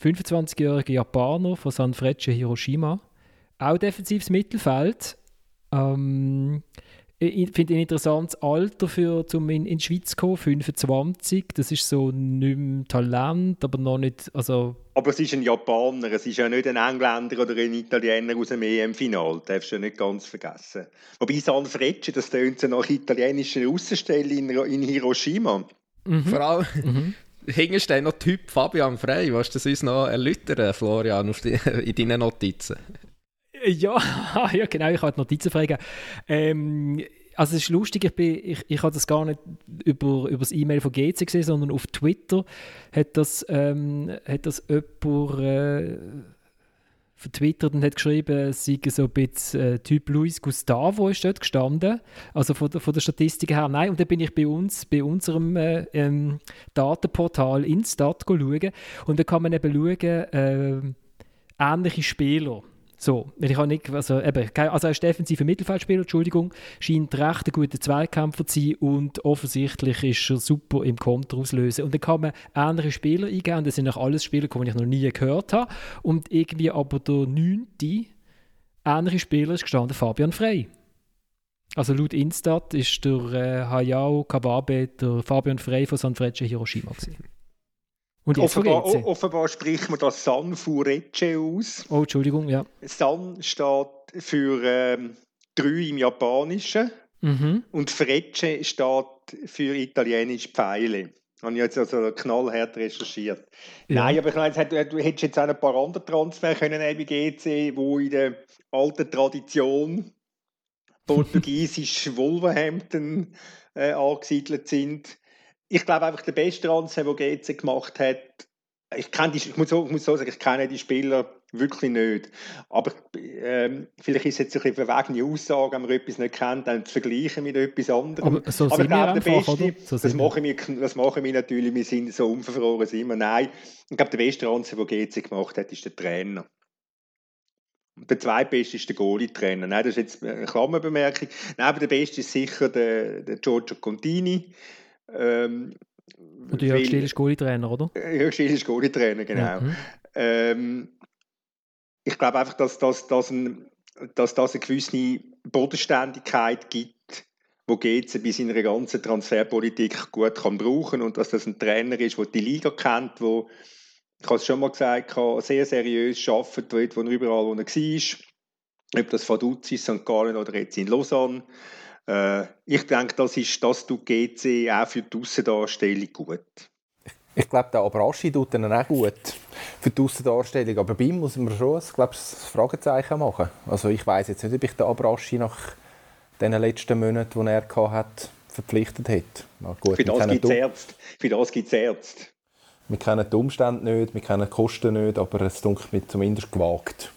25-jähriger Japaner von Sanfrecce Hiroshima, auch defensives Mittelfeld. Ähm, ich finde ein interessantes Alter, für, um in, in die Schweiz zu kommen, 25. Das ist so nicht mehr Talent, aber noch nicht. Also aber es ist ein Japaner, es ist ja nicht ein Engländer oder ein Italiener aus dem EM-Final. Das darfst du ja nicht ganz vergessen. Wobei San Frecce, das tönt so nach italienischer Außenstelle in, in Hiroshima. Mhm. Vor allem. Mhm. Steht noch Typ Fabian Frey. Willst du das uns noch erläutern, Florian, auf die, in deinen Notizen? Ja, ja genau, ich habe Notizen fragen. Ähm, also es ist lustig, ich, bin, ich, ich habe das gar nicht über, über das E-Mail von GC gesehen, sondern auf Twitter hat das, ähm, hat das jemand äh, vertwittert und hat geschrieben, es sei so ein bisschen äh, Typ Luis Gustavo ist dort gestanden, also von, von der Statistik her. Nein, und dann bin ich bei uns, bei unserem äh, ähm, Datenportal Instat schauen und da kann man eben schauen, äh, ähnliche Spieler so, ich habe nicht, also eben, also er ist defensiver Mittelfeldspieler, Entschuldigung, scheint recht ein guter Zweikämpfer zu sein und offensichtlich ist er super im Konter auslösen. Und dann kann man andere Spieler eingeben, das sind auch alles Spieler, die ich noch nie gehört habe. Und irgendwie aber der neunte ähnliche Spieler ist gestanden, Fabian Frey. Also laut Instat ist der äh, Hayao Kawabe der Fabian Frey von Sanfrecce Hiroshima gewesen. Und offenbar, offenbar spricht man das San Furecce aus. Oh, Entschuldigung, ja. San steht für ähm, drei im Japanischen mhm. und Frecce steht für italienische Pfeile. Habe ich jetzt also knallhart recherchiert. Ja. Nein, aber ich meine, du hättest jetzt auch ein paar andere Transfer können bei GC, die in der alten Tradition portugiesisch Wolverhampton äh, angesiedelt sind. Ich glaube einfach, der beste Transfer, den GC gemacht hat, ich, die, ich, muss so, ich muss so sagen, ich kenne die Spieler wirklich nicht. Aber ähm, vielleicht ist es jetzt ein bisschen verwegene Aussage, wenn man etwas nicht kennt, dann zu vergleichen mit etwas anderem. Aber so Aber ich glaube, der einfach, Beste, so das, machen wir, das machen wir natürlich, wir sind so unverfroren sind wir. Nein, ich glaube, der beste Transfer, den GC gemacht hat, ist der Trainer. Und der zweitbeste ist der Goalie-Trainer. Nein, das ist jetzt eine Klammerbemerkung. Nein, aber der beste ist sicher der, der Giorgio Contini. Ähm, und der Jörg Stiel ist Goalie-Trainer, oder? Jörg Stiel ist Goalie-Trainer, genau. Ja. Mhm. Ähm, ich glaube einfach, dass, dass, dass, ein, dass das eine gewisse Bodenständigkeit gibt, wo GC bei seiner ganzen Transferpolitik gut kann brauchen und dass das ein Trainer ist, der die Liga kennt, wo ich habe es schon mal gesagt, sehr seriös arbeitet, dort, wo er überall wo er war. Ob das Vaduz ist, St. Gallen oder jetzt in Lausanne. Äh, ich denke, das ist das tut GC auch für die Aussendarstellung gut. Ich glaube, der Abraschi tut dann auch gut für die Aussendarstellung. Aber bei ihm muss man schon ein, glaube, ein Fragezeichen machen. Also ich weiß jetzt nicht, ob ich den Abraschi nach den letzten Monaten, die er hatte, verpflichtet hätte. Na gut, für das gibt es Ärzte. Für das gibt es Ärzte. Wir kennen die Umstände nicht, wir kennen die Kosten nicht, aber es mir zumindest gewagt.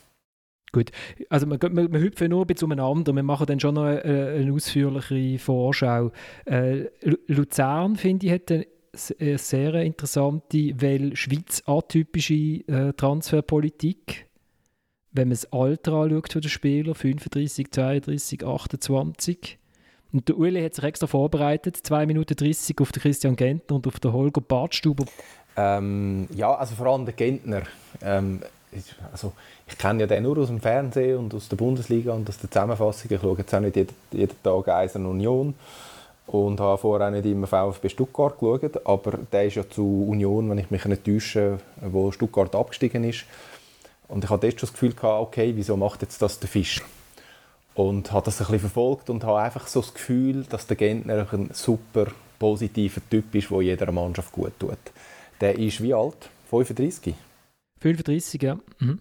Gut, also wir, wir, wir hüpfen nur ein bisschen umeinander, wir machen dann schon noch eine, eine ausführlichere Vorschau. Äh, Luzern, finde ich, hat eine sehr interessante, weil Schweiz atypische äh, Transferpolitik. Wenn man das Alter anschaut von den Spielern, 35, 32, 28. Und der Uli hat sich extra vorbereitet, 2 Minuten 30 auf den Christian Gentner und auf den Holger Bartstuber. Ähm, ja, also vor allem der Gentner. Ähm, also ich kenne ja den nur aus dem Fernsehen und aus der Bundesliga und aus der Zusammenfassung. Ich schaue jetzt auch nicht jeden, jeden Tag Eisen Union und habe vorher auch nicht immer VfB Stuttgart geschaut, aber der ist ja zu Union, wenn ich mich nicht täusche, wo Stuttgart abgestiegen ist. Und ich hatte schon das Gefühl, okay, wieso macht jetzt das der Fischer? Und habe das ein bisschen verfolgt und habe einfach so das Gefühl, dass der Gentner ein super positiver Typ ist, der jeder Mannschaft gut tut. Der ist wie alt? 35? 35, ja. Mhm.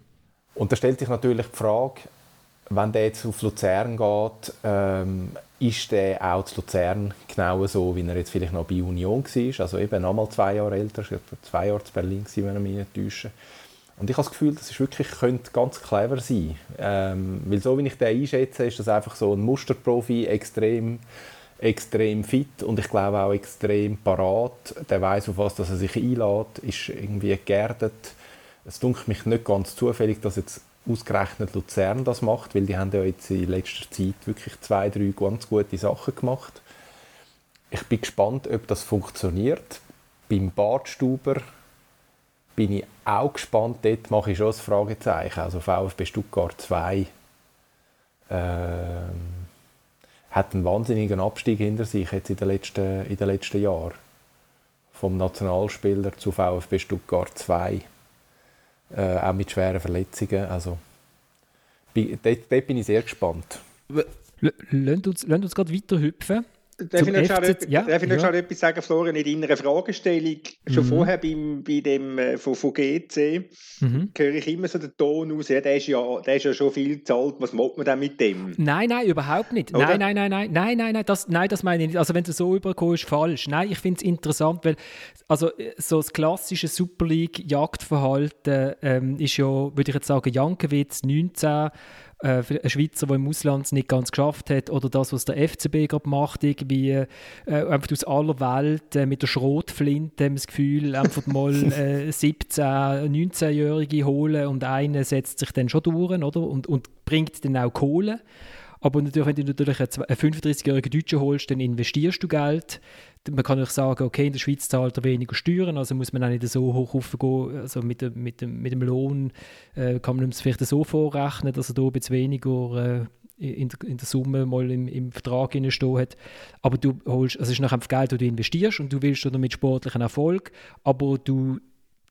Und da stellt sich natürlich die Frage, wenn der jetzt auf Luzern geht, ähm, ist der auch zu Luzern genau so, wie er jetzt vielleicht noch bei Union war? Also eben nochmal zwei Jahre älter, ich zwei Jahre zu Berlin, wenn er mich nicht täusche. Und ich habe das Gefühl, das ist wirklich, könnte ganz clever sein. Ähm, weil so wie ich den einschätze, ist das einfach so ein Musterprofi, extrem, extrem fit und ich glaube auch extrem parat. Der weiß auf was dass er sich einlädt, ist irgendwie geerdet es dunkelt mich nicht ganz zufällig, dass jetzt ausgerechnet Luzern das macht, weil die haben ja jetzt in letzter Zeit wirklich zwei, drei ganz gute Sachen gemacht. Ich bin gespannt, ob das funktioniert. Beim Badstuber bin ich auch gespannt. Dort mache ich schon ein Fragezeichen. Also VfB Stuttgart 2 ähm, hat einen wahnsinnigen Abstieg hinter sich jetzt in den letzten, in den letzten Jahren. Vom Nationalspieler zu VfB Stuttgart 2 äh, auch mit schweren Verletzungen. Also, dort, dort bin ich sehr gespannt. Lasst uns, uns gerade weiter hüpfen. Darf ich noch schnell, ja, darf ich noch ja. etwas sagen, Florian, in deiner Fragestellung, schon mhm. vorher beim, bei dem äh, von, von GC, mhm. höre ich immer so den Ton aus, ja, der ist ja, der ist ja schon viel zahlt, was macht man denn mit dem? Nein, nein, überhaupt nicht. Nein, nein, nein, nein, nein, nein, nein, das, nein, das meine ich nicht. Also wenn du so überkommst, ist falsch. Nein, ich finde es interessant, weil also so das klassische Super League-Jagdverhalten ähm, ist ja, würde ich jetzt sagen, Jankiewicz 19 äh, ein Schweizer, der im Ausland es nicht ganz geschafft hat, oder das, was der FCB gerade macht, irgendwie äh, einfach aus aller Welt äh, mit der Schrotflinte, haben das Gefühl, einfach mal äh, 17-, 19-Jährige holen und einer setzt sich dann schon durch, oder? Und, und bringt dann auch Kohle. Aber natürlich, wenn du natürlich einen 35-jährigen Deutschen holst, dann investierst du Geld. Man kann natürlich sagen, okay, in der Schweiz zahlt er weniger Steuern, also muss man auch nicht so hoch aufgehen. Also mit, dem, mit, mit dem Lohn äh, kann man es vielleicht so vorrechnen, dass er da bisschen weniger äh, in, der, in der Summe mal im, im Vertrag stehen hat. Aber du holst, also es ist nachher Geld, das du investierst und du willst damit sportlichen Erfolg, aber du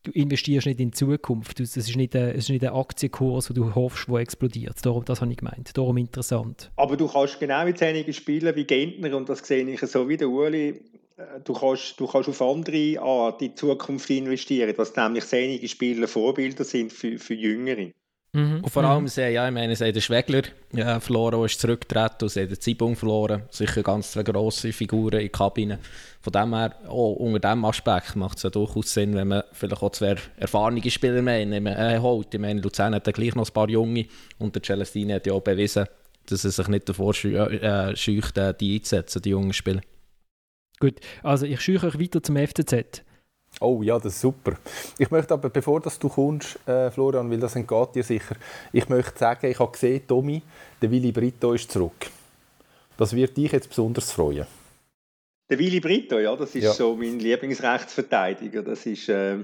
du investierst nicht in die Zukunft. Es ist nicht ein, ist nicht ein Aktienkurs, wo du hoffst, der explodiert. Darum, das habe ich gemeint. Darum interessant. Aber du kannst genau mit einige Spieler wie Gentner, und das sehe ich so wie der Uli, äh, du kannst, du kannst auf andere Art in die Zukunft investieren, dass nämlich einige Spieler Vorbilder sind für, für Jüngere. Mhm. Und vor allem, mhm. sie, ja, ich meine, sie haben den Schwegler ja, verloren, ist zurückgetreten, und sie haben den Zeitpunkt verloren. Sicher ganz zwei grosse Figuren in der Kabine. Von dem her, auch unter diesem Aspekt macht es ja durchaus Sinn, wenn man vielleicht auch zwei erfahrene Spieler mehr äh, holt. Ich meine, Luzern hat ja gleich noch ein paar Junge und der Celestine hat ja auch bewiesen, dass er sich nicht davor äh, scheucht, äh, die einzusetzen, die jungen Spieler. Gut, also ich scheuche euch weiter zum FCZ. Oh ja, das ist super. Ich möchte aber, bevor dass du kommst, äh, Florian, weil das entgeht dir sicher, ich möchte sagen, ich habe gesehen, Tommy, der Willi Brito ist zurück. Das wird dich jetzt besonders freuen. Der Willi Brito, ja, das ist ja. so mein Lieblingsrechtsverteidiger. Das ist... Äh...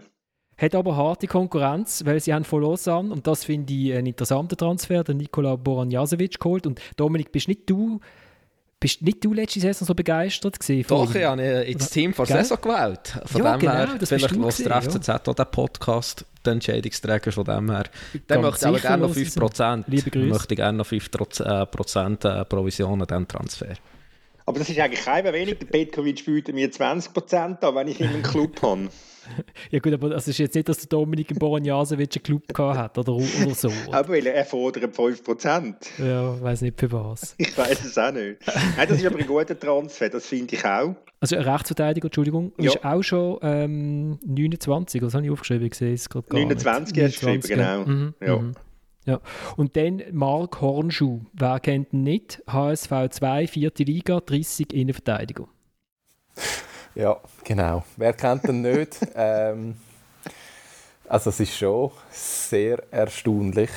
Hat aber harte Konkurrenz, weil sie haben von Lausanne, und das finde ich einen interessanten Transfer, den Nikola Boranjasevic geholt. Und Dominik, bist nicht du bist nicht du letzte Saison so begeistert gewesen? Doch, ich habe ins Team vor Saison gewählt. Von ja, dem genau, her, vielleicht was der FCZ ja. auch den Podcast, den Entscheidungsträger von dem her. Dann möchte ich aber gerne noch 5%. Liebe Grüße. möchte gerne noch 5% äh, Provision an diesem Transfer. Aber das ist eigentlich kein wenig. Der Petkovic bietet mir 20% an, wenn ich ihn im Club habe. Ja gut, aber es ist jetzt nicht, dass der Dominik im Boranjasevic einen Club gehabt hat oder, oder so. aber er fordert 5%. Ja, ich weiß nicht für was. Ich weiß es auch nicht. Nein, das ist aber ein guter Transfer, das finde ich auch. Also ein Rechtsverteidiger, Entschuldigung, ja. ist auch schon ähm, 29, das habe ich aufgeschrieben, ich sehe es gerade gar 29 nicht. hast du geschrieben, genau. Mhm, ja. Mhm. Ja. Und dann Mark Hornschuh, wer kennt ihn nicht? HSV 2, vierte Liga, 30 Innenverteidiger. Ja, genau. Wer kennt ihn nicht? ähm, also es ist schon sehr erstaunlich.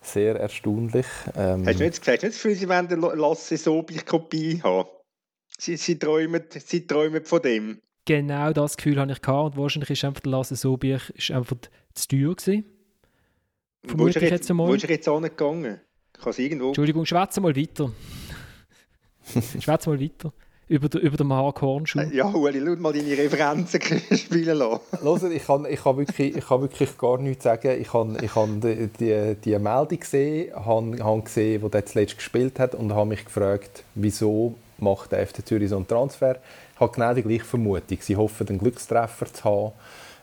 Sehr erstaunlich. Ähm, hast du du nicht das Gefühl, sie wollen Lasse Sobich Kopie haben? Sie, sie, träumen, sie träumen von dem. Genau das Gefühl habe ich gehabt. Und wahrscheinlich ist einfach der Lasse Sobich ist einfach zu teuer gewesen. Vermute ich jetzt einmal. Wo ist er jetzt angegangen? Kann irgendwo... Entschuldigung, schwätze mal weiter. schwätze mal weiter über, über den Mark Hornschuh. Ja, Uli, schau mal deine Referenzen spielen lassen. Hört, ich kann, ich, kann wirklich, ich kann wirklich gar nichts sagen. Ich habe ich die, die, die Meldung gesehen, habe, habe gesehen, wo der zuletzt gespielt hat und habe mich gefragt, wieso macht der FC Zürich so einen Transfer. Ich habe genau die gleiche Vermutung. Sie hoffen, einen Glückstreffer zu haben.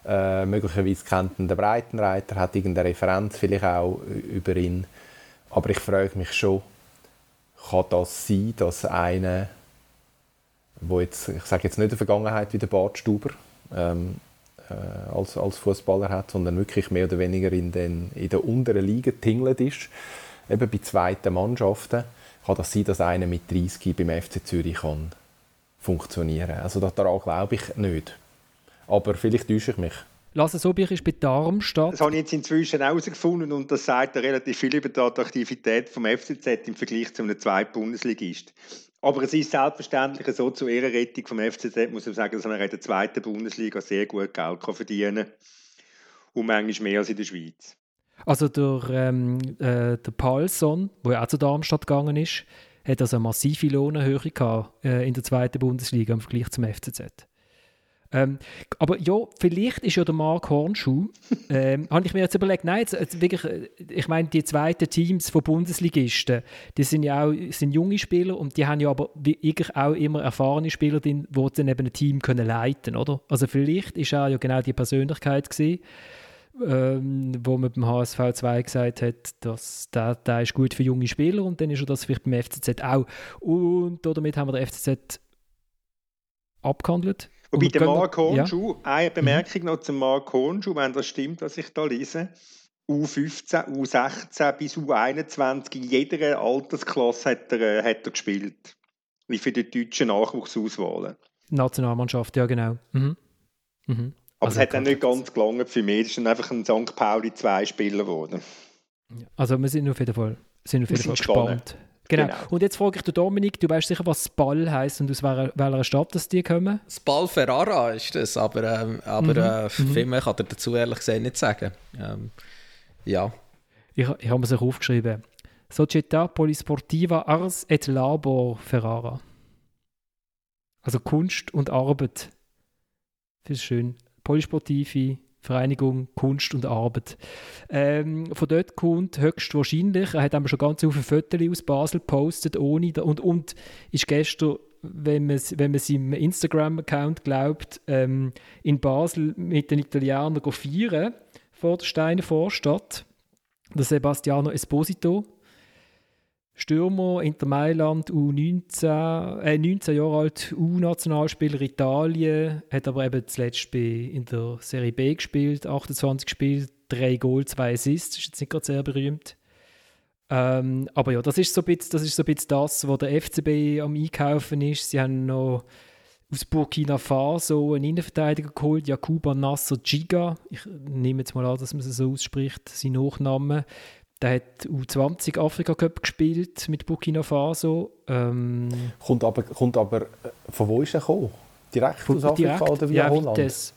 Äh, möglicherweise kennt ihn der Breitenreiter, hat irgendeine Referenz vielleicht auch über ihn. Aber ich frage mich schon, kann das sein, dass einer wo jetzt, ich sage jetzt nicht eine Vergangenheit wie der Bart Stuber ähm, äh, als, als Fußballer hat, sondern wirklich mehr oder weniger in, den, in der unteren Liga tingelt ist. Eben bei zweiten Mannschaften kann das sein, dass einer mit 30 beim FC Zürich kann funktionieren. Also daran glaube ich nicht. Aber vielleicht täusche ich mich. Lasse Sobich ist bei Darmstadt. Das habe ich jetzt inzwischen herausgefunden und das sagt relativ viel über die Attraktivität vom FCZ im Vergleich zu einem zweiten Bundesligist. Aber es ist selbstverständlich so, zur Ehrenrettung vom FCZ muss man sagen, dass man in der zweiten Bundesliga sehr gut Geld kann verdienen kann. Und manchmal mehr als in der Schweiz. Also der, ähm, äh, der Paulson, der auch zu Darmstadt gegangen ist, hat also eine massive Lohnerhöhung gehabt, äh, in der zweiten Bundesliga im Vergleich zum FCZ. Ähm, aber ja, vielleicht ist ja der Mark Hornschuh, ähm, habe ich mir jetzt überlegt, nein, jetzt, jetzt wirklich, äh, ich meine, die zweiten Teams von Bundesligisten, die sind ja auch sind junge Spieler und die haben ja aber wirklich auch immer erfahrene Spieler drin, die dann eben ein Team können leiten oder? Also vielleicht ist er ja genau die Persönlichkeit gewesen, ähm, wo man beim HSV 2 gesagt hat, dass der, der ist gut für junge Spieler und dann ist er das vielleicht beim FCZ auch. Und damit haben wir den FCZ abgehandelt. Wobei der Mark Hornschuh, ja. eine Bemerkung mhm. noch zum Mark Hornschuh, wenn das stimmt, was ich da lese. U15, U16 bis U21, in jeder Altersklasse hat er, äh, hat er gespielt. Wie für die deutschen Nachwuchsauswahlen. Nationalmannschaft, ja genau. Mhm. Mhm. Aber also es hat dann nicht ganz gelangt für mich. Es ist einfach ein St. Pauli 2 Spieler geworden. Also wir sind auf jeden Fall, sind auf jeden Fall gespannt. Genau. genau. Und jetzt frage ich den Dominik, du weißt sicher, was Spall heisst und aus welcher, Stadt das die kommen? Spall Ferrara ist das, aber, ähm, aber mhm. äh, mhm. viel mehr kann er dazu ehrlich gesagt nicht sagen. Ähm, ja. Ich, ich habe mir sich aufgeschrieben. Società Polisportiva Ars et Labor Ferrara. Also Kunst und Arbeit. Das ist schön. Polysportive Vereinigung Kunst und Arbeit. Ähm, von dort kommt höchstwahrscheinlich, er hat aber schon ganz viele Fotos aus Basel gepostet, ohne, und, und ist gestern, wenn man, wenn man seinem Instagram-Account glaubt, ähm, in Basel mit den Italienern feiern vor der Steiner Vorstadt. der Sebastiano Esposito. Stürmer, Inter Mailand, U19, äh, 19 Jahre alt, U-Nationalspieler Italien, hat aber eben zuletzt in der Serie B gespielt, 28 Spiele, 3 Goal, 2 Assists, ist jetzt nicht gerade sehr berühmt. Ähm, aber ja, das ist, so ein bisschen, das ist so ein bisschen das, was der FCB am Einkaufen ist. Sie haben noch aus Burkina Faso einen Innenverteidiger geholt, Jakuba Nasser Giga. Ich nehme jetzt mal an, dass man es so ausspricht, sein Nachname. Der hat U20 Afrika Cup gespielt mit Burkina Faso. Ähm, kommt, aber, kommt aber, äh, von wo ist er gekommen? Direkt von, aus Afrika direkt, oder via ja, Holland? Vitesse.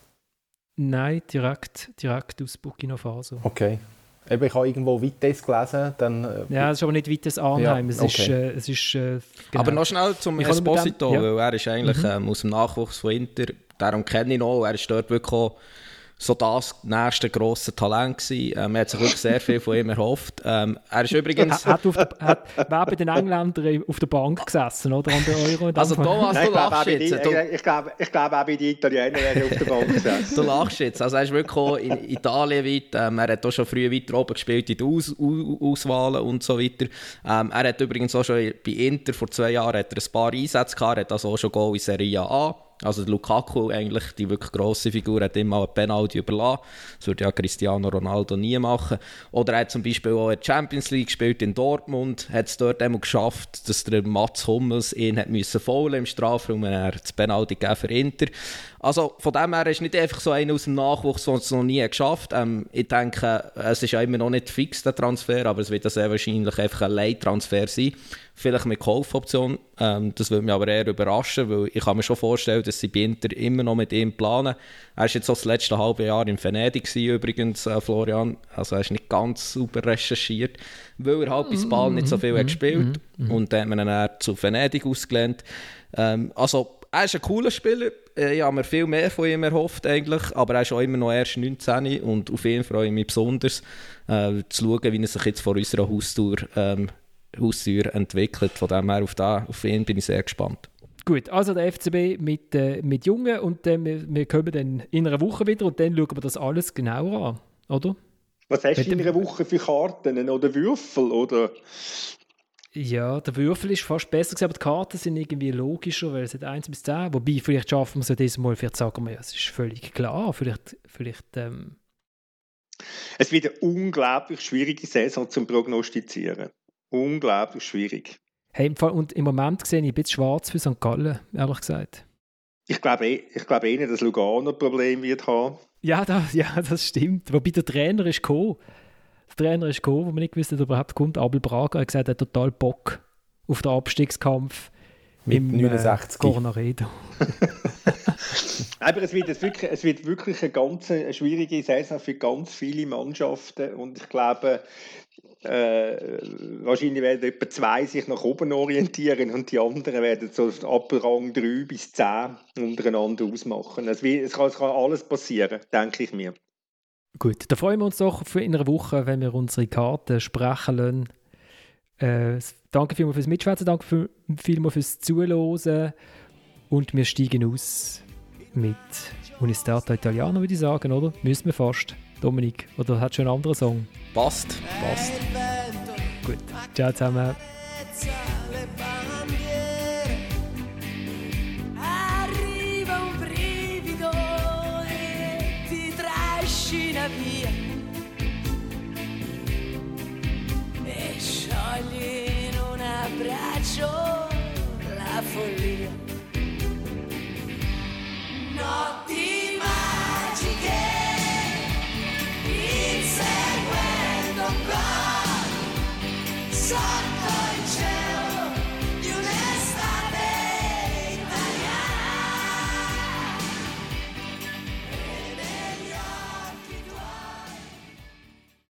Nein, direkt, direkt aus Burkina Faso. Okay. Eben, ich habe irgendwo Vitesse gelesen. Dann, äh, ja, es ist aber nicht Vitesse Arnheim. Ja, es ist, äh, es ist, äh, genau. Aber noch schnell zum Esposito, ja. weil er ist eigentlich mhm. ähm, aus dem Nachwuchs von Inter. Darum kenne ich ihn auch. Er ist dort wirklich auch so das nächste grosse Talent gewesen. Ähm, man hat sich wirklich sehr viel von ihm erhofft. Ähm, er ist übrigens... hat, auf der, hat, wer bei den Engländern auf der Bank gesessen, oder? An der Euro also Thomas, du lachst jetzt. Die, ich, ich glaube, ich glaube auch bei den Italienern wäre auf der Bank gesessen. du lachst jetzt. Also er ist wirklich auch in Italien weit. Ähm, er hat auch schon früh weiter oben gespielt in den Aus Auswahlen und so weiter. Ähm, er hat übrigens auch schon bei Inter vor zwei Jahren hat er ein paar Einsätze gehabt. Er hat also auch schon Goal in Serie A also Lukaku, eigentlich die wirklich grosse Figur, hat immer eine Penalty überlassen. Das würde ja Cristiano Ronaldo nie machen. Oder er hat zum Beispiel auch in der Champions League gespielt in Dortmund, hat es dort einmal geschafft, dass der Mats Hummels ihn hat müssen im Strafraum und er das Penalty gegeben für Inter. Also von dem her ist nicht einfach so einer aus dem Nachwuchs, der es noch nie geschafft ähm, Ich denke, es ist ja immer noch nicht fix, der Transfer, aber es wird sehr wahrscheinlich einfach ein Leittransfer sein. Vielleicht mit Kaufoption. Ähm, das würde mich aber eher überraschen, weil ich kann mir schon vorstellen, dass sie bei Inter immer noch mit ihm planen. Er war jetzt so das letzte halbe Jahr in Venedig gewesen, übrigens, äh, Florian. Also er ist nicht ganz super recherchiert, weil er halt bis Ball nicht so viel hat gespielt. Mm -hmm. Und dann hat man ihn dann zu Venedig ausgelehnt. Ähm, also er ist ein cooler Spieler. Äh, ich habe mir viel mehr von ihm erhofft, eigentlich. aber er ist auch immer noch erst 19 und auf ihn freue ich mich besonders, äh, zu schauen, wie er sich jetzt vor unserer Haustür, ähm, Haustür entwickelt. Von dem her auf, da, auf ihn bin ich sehr gespannt. Gut, also der FCB mit, äh, mit Jungen und äh, wir, wir kommen dann in einer Woche wieder und dann schauen wir das alles genauer an, oder? Was hast du in einer Woche für Karten oder Würfel? Oder ja, der Würfel ist fast besser gewesen, aber die Karten sind irgendwie logischer, weil es hat 1 bis 10. Wobei, vielleicht schaffen wir es ja dieses Mal, vielleicht sagen wir, ja, es ist völlig klar. Vielleicht, vielleicht ähm es wird eine unglaublich schwierige Saison zum Prognostizieren. Unglaublich schwierig. Hey, und im Moment sehe ich ein bisschen schwarz für St. Gallen, ehrlich gesagt. Ich glaube, eh, ich glaube eh nicht, dass Lugano ein Problem wird haben. Ja, das, ja, das stimmt. Wobei der Trainer ist gekommen. Der Trainer ist gekommen, wo man nicht gewusst hat, ob er überhaupt kommt. Abel Braga hat gesagt, er hat total Bock auf den Abstiegskampf mit im 69. Äh. Aber es wird, wirklich, es wird wirklich eine ganz eine schwierige Saison für ganz viele Mannschaften und ich glaube, äh, wahrscheinlich werden etwa zwei sich nach oben orientieren und die anderen werden so ab Rang 3 bis 10 untereinander ausmachen. Es, es, kann, es kann alles passieren, denke ich mir. Gut, da freuen wir uns doch für in einer Woche, wenn wir unsere Karten sprechen lassen. Äh, danke vielmals fürs Mitschwätzen, danke für, vielmals fürs Zuhören und wir steigen aus mit Unistato Italiano, würde ich sagen, oder? Müssen wir fast. Dominik, oder hat schon einen anderen Song? Passt. Passt. Gut, ciao zusammen. via e sciogli in un abbraccio la follia. No. strong.